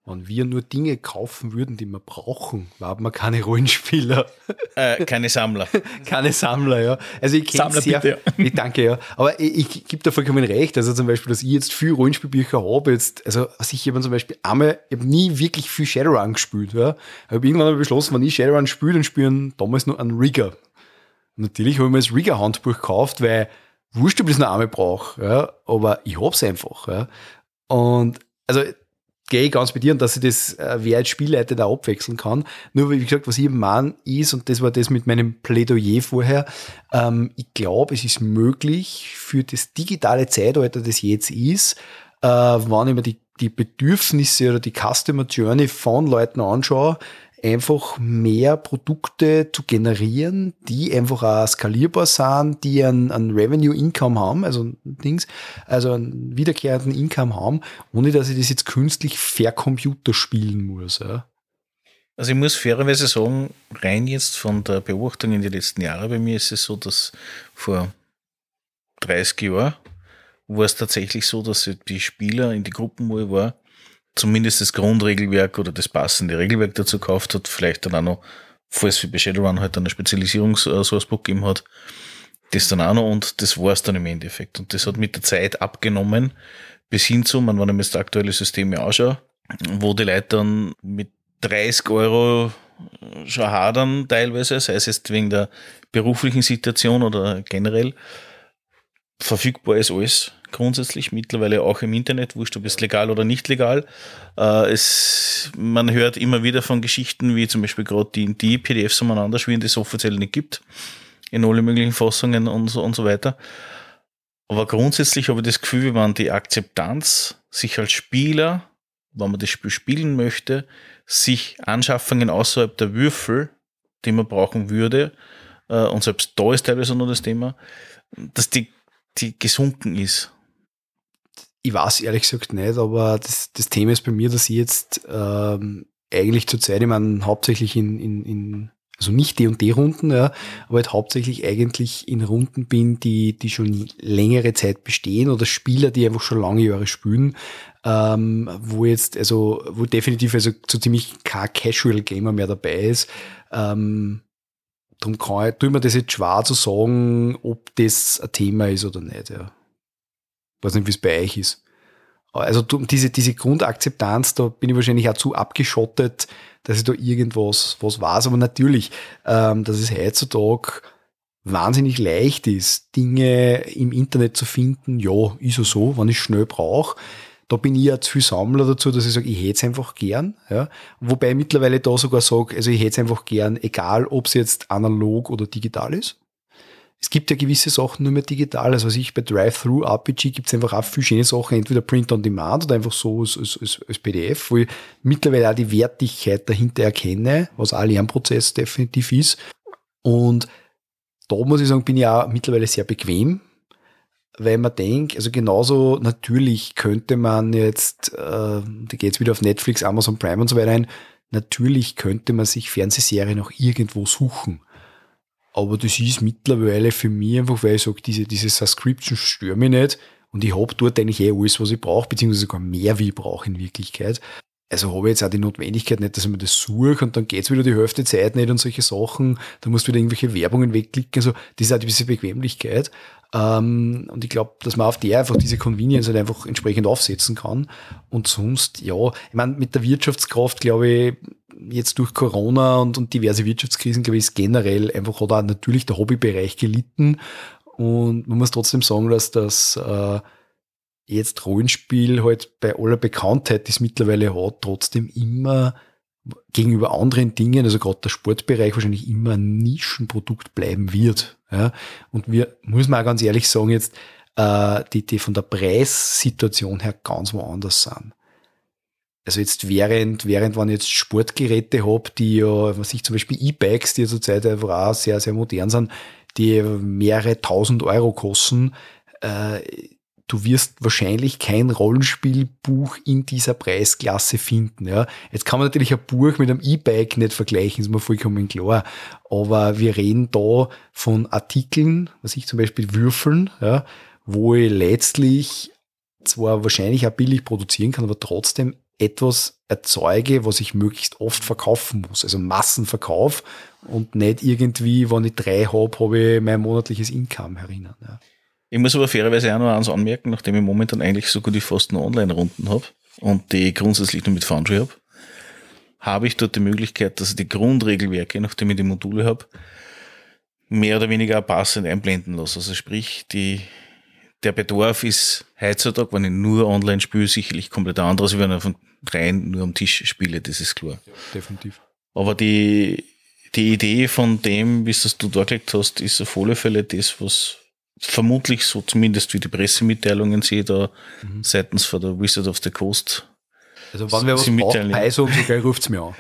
wenn wir nur Dinge kaufen würden, die wir brauchen, haben wir keine Rollenspieler. *laughs* Äh, keine Sammler. *laughs* keine Sammler, ja. Also ich kenne sehr, bitte, ja. ich danke, ja. Aber ich, ich gebe da vollkommen recht. Also zum Beispiel, dass ich jetzt viel Rollenspielbücher habe, jetzt, also ich habe zum Beispiel einmal, ich habe nie wirklich viel Shadowrun gespielt, ja. Ich habe irgendwann mal beschlossen, wenn ich Shadowrun spiele, dann spielen damals nur einen Rigger. Und natürlich habe ich mir das Rigger-Handbuch gekauft, weil wurscht, ob ich das noch einmal brauche, ja. Aber ich hab's einfach, ja. Und, also, gehe ich ganz bei dir und dass ich das, äh, wer als Spielleiter da abwechseln kann. Nur wie gesagt, was ich eben meine ist, und das war das mit meinem Plädoyer vorher, ähm, ich glaube, es ist möglich für das digitale Zeitalter, das jetzt ist, äh, wenn ich mir die, die Bedürfnisse oder die Customer Journey von Leuten anschaue, einfach mehr Produkte zu generieren, die einfach auch skalierbar sind, die ein, ein Revenue Income haben, also Dings, also einen wiederkehrenden Income haben, ohne dass ich das jetzt künstlich vercomputer spielen muss. Ja. Also ich muss fairerweise sagen, rein jetzt von der Beobachtung in die letzten Jahre bei mir ist es so, dass vor 30 Jahren war es tatsächlich so, dass die Spieler in die Gruppen, wo ich war, zumindest das Grundregelwerk oder das passende Regelwerk dazu gekauft hat, vielleicht dann auch noch, falls wie bei Shadowrun halt eine Spezialisierungs-Sourcebook gegeben hat, das dann auch noch und das war es dann im Endeffekt. Und das hat mit der Zeit abgenommen, bis hin zu, man, wenn ich mir das aktuelle System anschaue, wo die Leute dann mit 30 Euro schon hadern teilweise, sei es jetzt wegen der beruflichen Situation oder generell. Verfügbar ist alles grundsätzlich, mittlerweile auch im Internet, wurscht ob es legal oder nicht legal. Äh, es, man hört immer wieder von Geschichten, wie zum Beispiel gerade die, die PDFs umeinander schwirren, die es offiziell nicht gibt, in alle möglichen Fassungen und so, und so weiter. Aber grundsätzlich habe ich das Gefühl, wenn man die Akzeptanz sich als Spieler, wenn man das Spiel spielen möchte, sich Anschaffungen außerhalb der Würfel, die man brauchen würde, äh, und selbst da ist teilweise nur das Thema, dass die, die gesunken ist. Ich weiß ehrlich gesagt nicht, aber das, das Thema ist bei mir, dass ich jetzt ähm, eigentlich zur Zeit, ich meine, hauptsächlich in, in, in also nicht die und die Runden, ja, aber halt hauptsächlich eigentlich in Runden bin, die, die schon längere Zeit bestehen oder Spieler, die einfach schon lange Jahre spielen, ähm, wo jetzt, also, wo definitiv also so ziemlich kein Casual Gamer mehr dabei ist. Ähm, darum kann ich, tue mir das jetzt schwer zu sagen, ob das ein Thema ist oder nicht, ja. Weiß nicht, wie es bei euch ist. Also diese, diese Grundakzeptanz, da bin ich wahrscheinlich auch zu abgeschottet, dass ich da irgendwas was weiß. Aber natürlich, ähm, dass es heutzutage wahnsinnig leicht ist, Dinge im Internet zu finden, ja, ist ja so, wenn ich schnell brauche. Da bin ich ja zu viel Sammler dazu, dass ich sage, ich hätte es einfach gern. Ja. Wobei ich mittlerweile da sogar sage, also ich hätte es einfach gern, egal ob es jetzt analog oder digital ist es gibt ja gewisse Sachen nur mehr digital. Also was ich bei Drive-Thru-RPG gibt es einfach auch viele schöne Sachen, entweder Print on Demand oder einfach so als, als, als PDF, wo ich mittlerweile auch die Wertigkeit dahinter erkenne, was auch Lernprozess definitiv ist. Und da muss ich sagen, bin ich auch mittlerweile sehr bequem, weil man denkt, also genauso natürlich könnte man jetzt, äh, da geht es wieder auf Netflix, Amazon Prime und so weiter ein, natürlich könnte man sich Fernsehserien auch irgendwo suchen. Aber das ist mittlerweile für mich einfach, weil ich sage, diese, diese Subscription stört mich nicht. Und ich habe dort eigentlich eh alles, was ich brauche, beziehungsweise sogar mehr, wie ich brauche in Wirklichkeit. Also habe ich jetzt auch die Notwendigkeit nicht, dass ich mir das suche und dann geht's wieder die Hälfte Zeit nicht und solche Sachen. Da musst du wieder irgendwelche Werbungen wegklicken. Also das ist auch diese Bequemlichkeit. Ähm, und ich glaube, dass man auf der einfach diese Convenience halt einfach entsprechend aufsetzen kann. Und sonst, ja, ich meine, mit der Wirtschaftskraft, glaube ich, jetzt durch Corona und, und diverse Wirtschaftskrisen, glaube ich, ist generell einfach auch natürlich der Hobbybereich gelitten. Und man muss trotzdem sagen, dass das äh, jetzt Rollenspiel halt bei aller Bekanntheit, die es mittlerweile hat, trotzdem immer gegenüber anderen Dingen, also gerade der Sportbereich wahrscheinlich immer ein Nischenprodukt bleiben wird. Ja? Und wir, muss man auch ganz ehrlich sagen, jetzt äh, die, die von der Preissituation her ganz woanders sind. Also jetzt während, während ich jetzt Sportgeräte habe, die ja, was ich zum Beispiel E-Bikes, die ja zurzeit einfach auch sehr, sehr modern sind, die mehrere tausend Euro kosten, äh, du wirst wahrscheinlich kein Rollenspielbuch in dieser Preisklasse finden. Ja. Jetzt kann man natürlich ein Buch mit einem E-Bike nicht vergleichen, ist mir vollkommen klar. Aber wir reden da von Artikeln, was ich zum Beispiel Würfeln, ja, wo ich letztlich zwar wahrscheinlich auch billig produzieren kann, aber trotzdem etwas erzeuge, was ich möglichst oft verkaufen muss. Also Massenverkauf und nicht irgendwie, wenn ich drei habe, habe ich mein monatliches Income herinnen. Ja. Ich muss aber fairerweise auch noch eins anmerken, nachdem ich momentan eigentlich so gut wie fast nur Online-Runden habe und die grundsätzlich nur mit Foundry habe, habe ich dort die Möglichkeit, dass ich die Grundregelwerke, nachdem ich die Module habe, mehr oder weniger passend einblenden lasse. Also sprich, die, der Bedarf ist heutzutage, wenn ich nur online spiele, sicherlich komplett anders, als wenn ich von rein nur am Tisch spiele, das ist klar. Ja, definitiv. Aber die, die Idee von dem, wie es du dargelegt hast, ist auf alle Fälle das, was vermutlich so zumindest wie die Pressemitteilungen sehe da mhm. seitens von der Wizard of the Coast. Also wenn wir was brauchen, Peisung, so geil, mir an.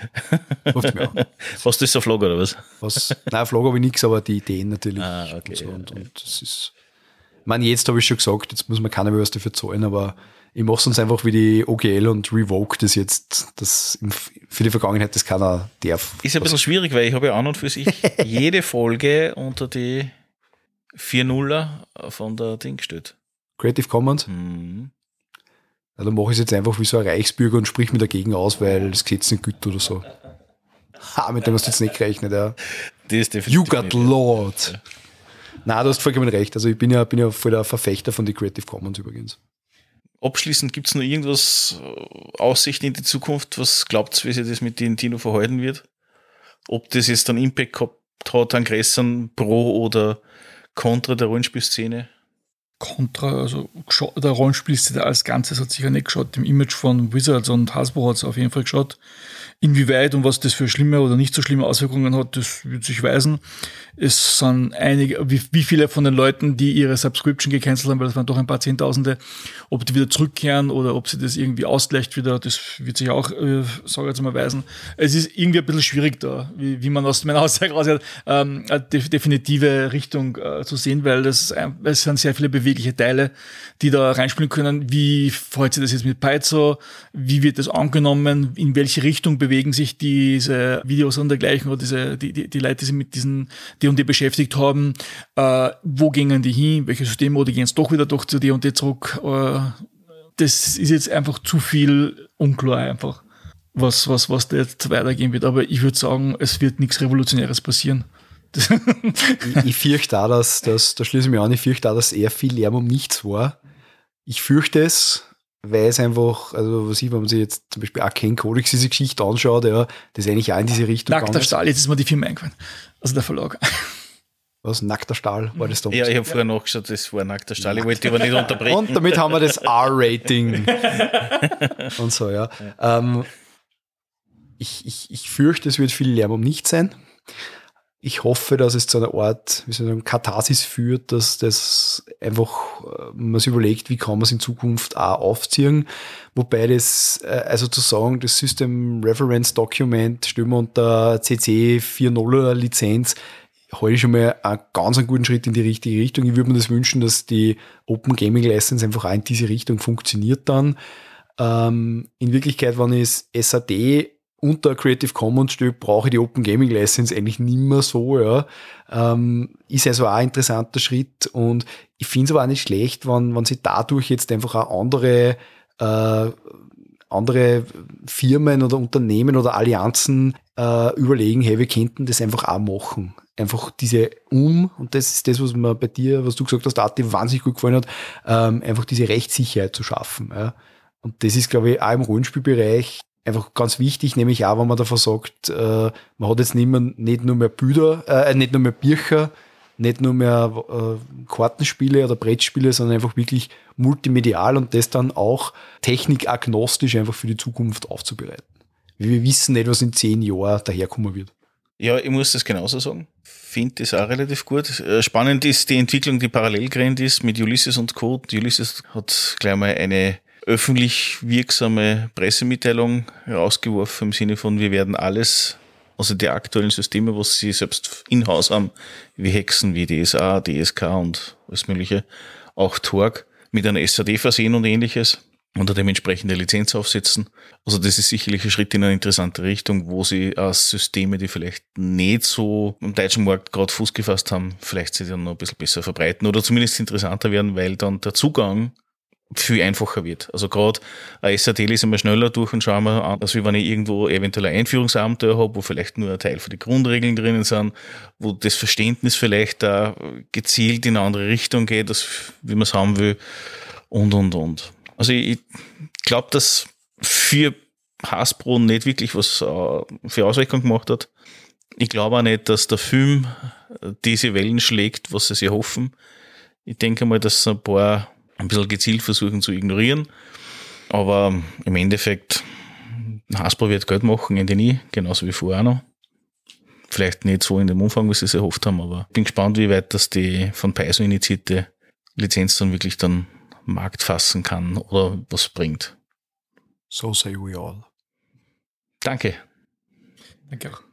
ruft's mir an. *laughs* Was das auf Vlog oder was? was nein, Vlog habe ich nichts, aber die Ideen natürlich. Ah, okay, und, so, und, und das ist Man, jetzt habe ich schon gesagt, jetzt muss man keiner mehr was dafür zahlen, aber ich mache sonst einfach wie die OGL und Revoke das jetzt, das für die Vergangenheit das keiner darf. Ist ein bisschen schwierig, weil ich habe ja an und für sich *laughs* jede Folge unter die 4.0er von der Ding gestellt. Creative Commons? Mhm. Ja, dann mache ich es jetzt einfach wie so ein Reichsbürger und sprich mir dagegen aus, weil das Gesetz nicht gilt oder so. Ha, mit dem hast du jetzt nicht gerechnet, ja. Das ist definitiv you got Lord. Ja. Nein, du hast vollkommen recht. Also ich bin ja, bin ja voll der Verfechter von den Creative Commons übrigens. Abschließend gibt es noch irgendwas äh, Aussichten in die Zukunft? Was glaubt ihr, wie sich das mit den Tino verhalten wird? Ob das jetzt dann Impact gehabt hat an größeren Pro oder Contra der Rollenspielszene? Contra, also der Rollenspielszene als Ganzes hat sicher nicht geschaut. Im Image von Wizards und Hasbro hat es auf jeden Fall geschaut. Inwieweit und was das für schlimme oder nicht so schlimme Auswirkungen hat, das wird sich weisen. Es sind einige, wie, wie viele von den Leuten, die ihre Subscription gecancelt haben, weil das waren doch ein paar Zehntausende, ob die wieder zurückkehren oder ob sie das irgendwie ausgleicht wieder, das wird sich auch, äh, sage ich jetzt mal, weisen. Es ist irgendwie ein bisschen schwierig da, wie, wie man aus meiner Aussage raushört, ähm, eine definitive Richtung äh, zu sehen, weil das, es sind sehr viele bewegliche Teile, die da reinspielen können. Wie freut sich das jetzt mit Paizo? Wie wird das angenommen? In welche Richtung bewegen sich diese Videos und dergleichen oder diese, die, die, die Leute, die sich mit diesen D&D beschäftigt haben, äh, wo gingen die hin, welche Systeme oder gehen es doch wieder doch zu D&D zurück, äh, das ist jetzt einfach zu viel unklar einfach, was, was, was da jetzt weitergehen wird. Aber ich würde sagen, es wird nichts Revolutionäres passieren. Ich, ich fürchte auch, dass, dass, da schließe ich mich an, ich fürchte auch, dass eher viel Lärm um nichts war. Ich fürchte es, weil es einfach, also was ich, wenn man sich jetzt zum Beispiel Arcane Codex diese Geschichte anschaut, ja, das ist eigentlich auch in diese Richtung Nackter Stahl, jetzt ist mir die Firma eingefallen. Also der Verlag. Was, Nackter Stahl war das da? Ja, ich habe vorher nachgeschaut, das war Nackter Stahl, ich wollte aber nicht *laughs* unterbrechen. Und damit haben wir das R-Rating. Und so, ja. ja. Ähm, ich, ich, ich fürchte, es wird viel Lärm um nichts sein ich hoffe, dass es zu einer Art, wie soll ich sagen, Katharsis führt, dass das einfach äh, man sich überlegt, wie kann man es in Zukunft auch aufziehen. Wobei das, äh, also zu sagen, das System Reference Document wir unter CC 4.0 Lizenz, ich schon mal einen ganz einen guten Schritt in die richtige Richtung. Ich würde mir das wünschen, dass die Open Gaming License einfach auch in diese Richtung funktioniert dann. Ähm, in Wirklichkeit, wenn ich SAD unter Creative Commons steht, brauche ich die Open Gaming License eigentlich nicht mehr so, ja. Ähm, ist also auch ein interessanter Schritt und ich finde es aber auch nicht schlecht, wenn, wenn sie dadurch jetzt einfach auch andere, äh, andere Firmen oder Unternehmen oder Allianzen äh, überlegen, hey, wir könnten das einfach auch machen. Einfach diese Um, und das ist das, was mir bei dir, was du gesagt hast, Ati, wahnsinnig gut gefallen hat, ähm, einfach diese Rechtssicherheit zu schaffen. Ja. Und das ist, glaube ich, auch im Rollenspielbereich einfach ganz wichtig, nämlich auch, wenn man davon sagt, äh, man hat jetzt nicht, mehr, nicht nur mehr Bücher, äh, nicht nur mehr Bücher, nicht nur mehr äh, Kartenspiele oder Brettspiele, sondern einfach wirklich multimedial und das dann auch technikagnostisch einfach für die Zukunft aufzubereiten. Wir wissen nicht, was in zehn Jahren daherkommen wird. Ja, ich muss das genauso sagen. Finde das auch relativ gut. Äh, spannend ist die Entwicklung, die parallel gerannt ist mit Ulysses und Co. Ulysses hat gleich mal eine öffentlich wirksame Pressemitteilung herausgeworfen im Sinne von, wir werden alles, also die aktuellen Systeme, was sie selbst in-house haben, wie Hexen, wie DSA, DSK und alles mögliche, auch Torg, mit einer SAD versehen und ähnliches eine dementsprechende Lizenz aufsetzen. Also das ist sicherlich ein Schritt in eine interessante Richtung, wo sie als Systeme, die vielleicht nicht so im deutschen Markt gerade Fuß gefasst haben, vielleicht sie dann noch ein bisschen besser verbreiten oder zumindest interessanter werden, weil dann der Zugang viel einfacher wird. Also gerade ein SAT lesen wir schneller durch und schauen wir an, als wenn ich irgendwo eventuell ein Einführungsabenteuer habe, wo vielleicht nur ein Teil von den Grundregeln drinnen sind, wo das Verständnis vielleicht da gezielt in eine andere Richtung geht, als wie man es haben will und und und. Also ich glaube, dass für Hasbro nicht wirklich was äh, für Auswirkungen gemacht hat. Ich glaube auch nicht, dass der Film diese Wellen schlägt, was sie sich hoffen. Ich denke mal, dass ein paar ein bisschen gezielt versuchen zu ignorieren. Aber im Endeffekt, Hasbro wird Geld machen, Ende nie, genauso wie vorher noch. Vielleicht nicht so in dem Umfang, wie sie es erhofft haben, aber ich bin gespannt, wie weit das die von Paizo initiierte Lizenz dann wirklich dann Markt fassen kann oder was bringt. So say we all. Danke. Danke auch.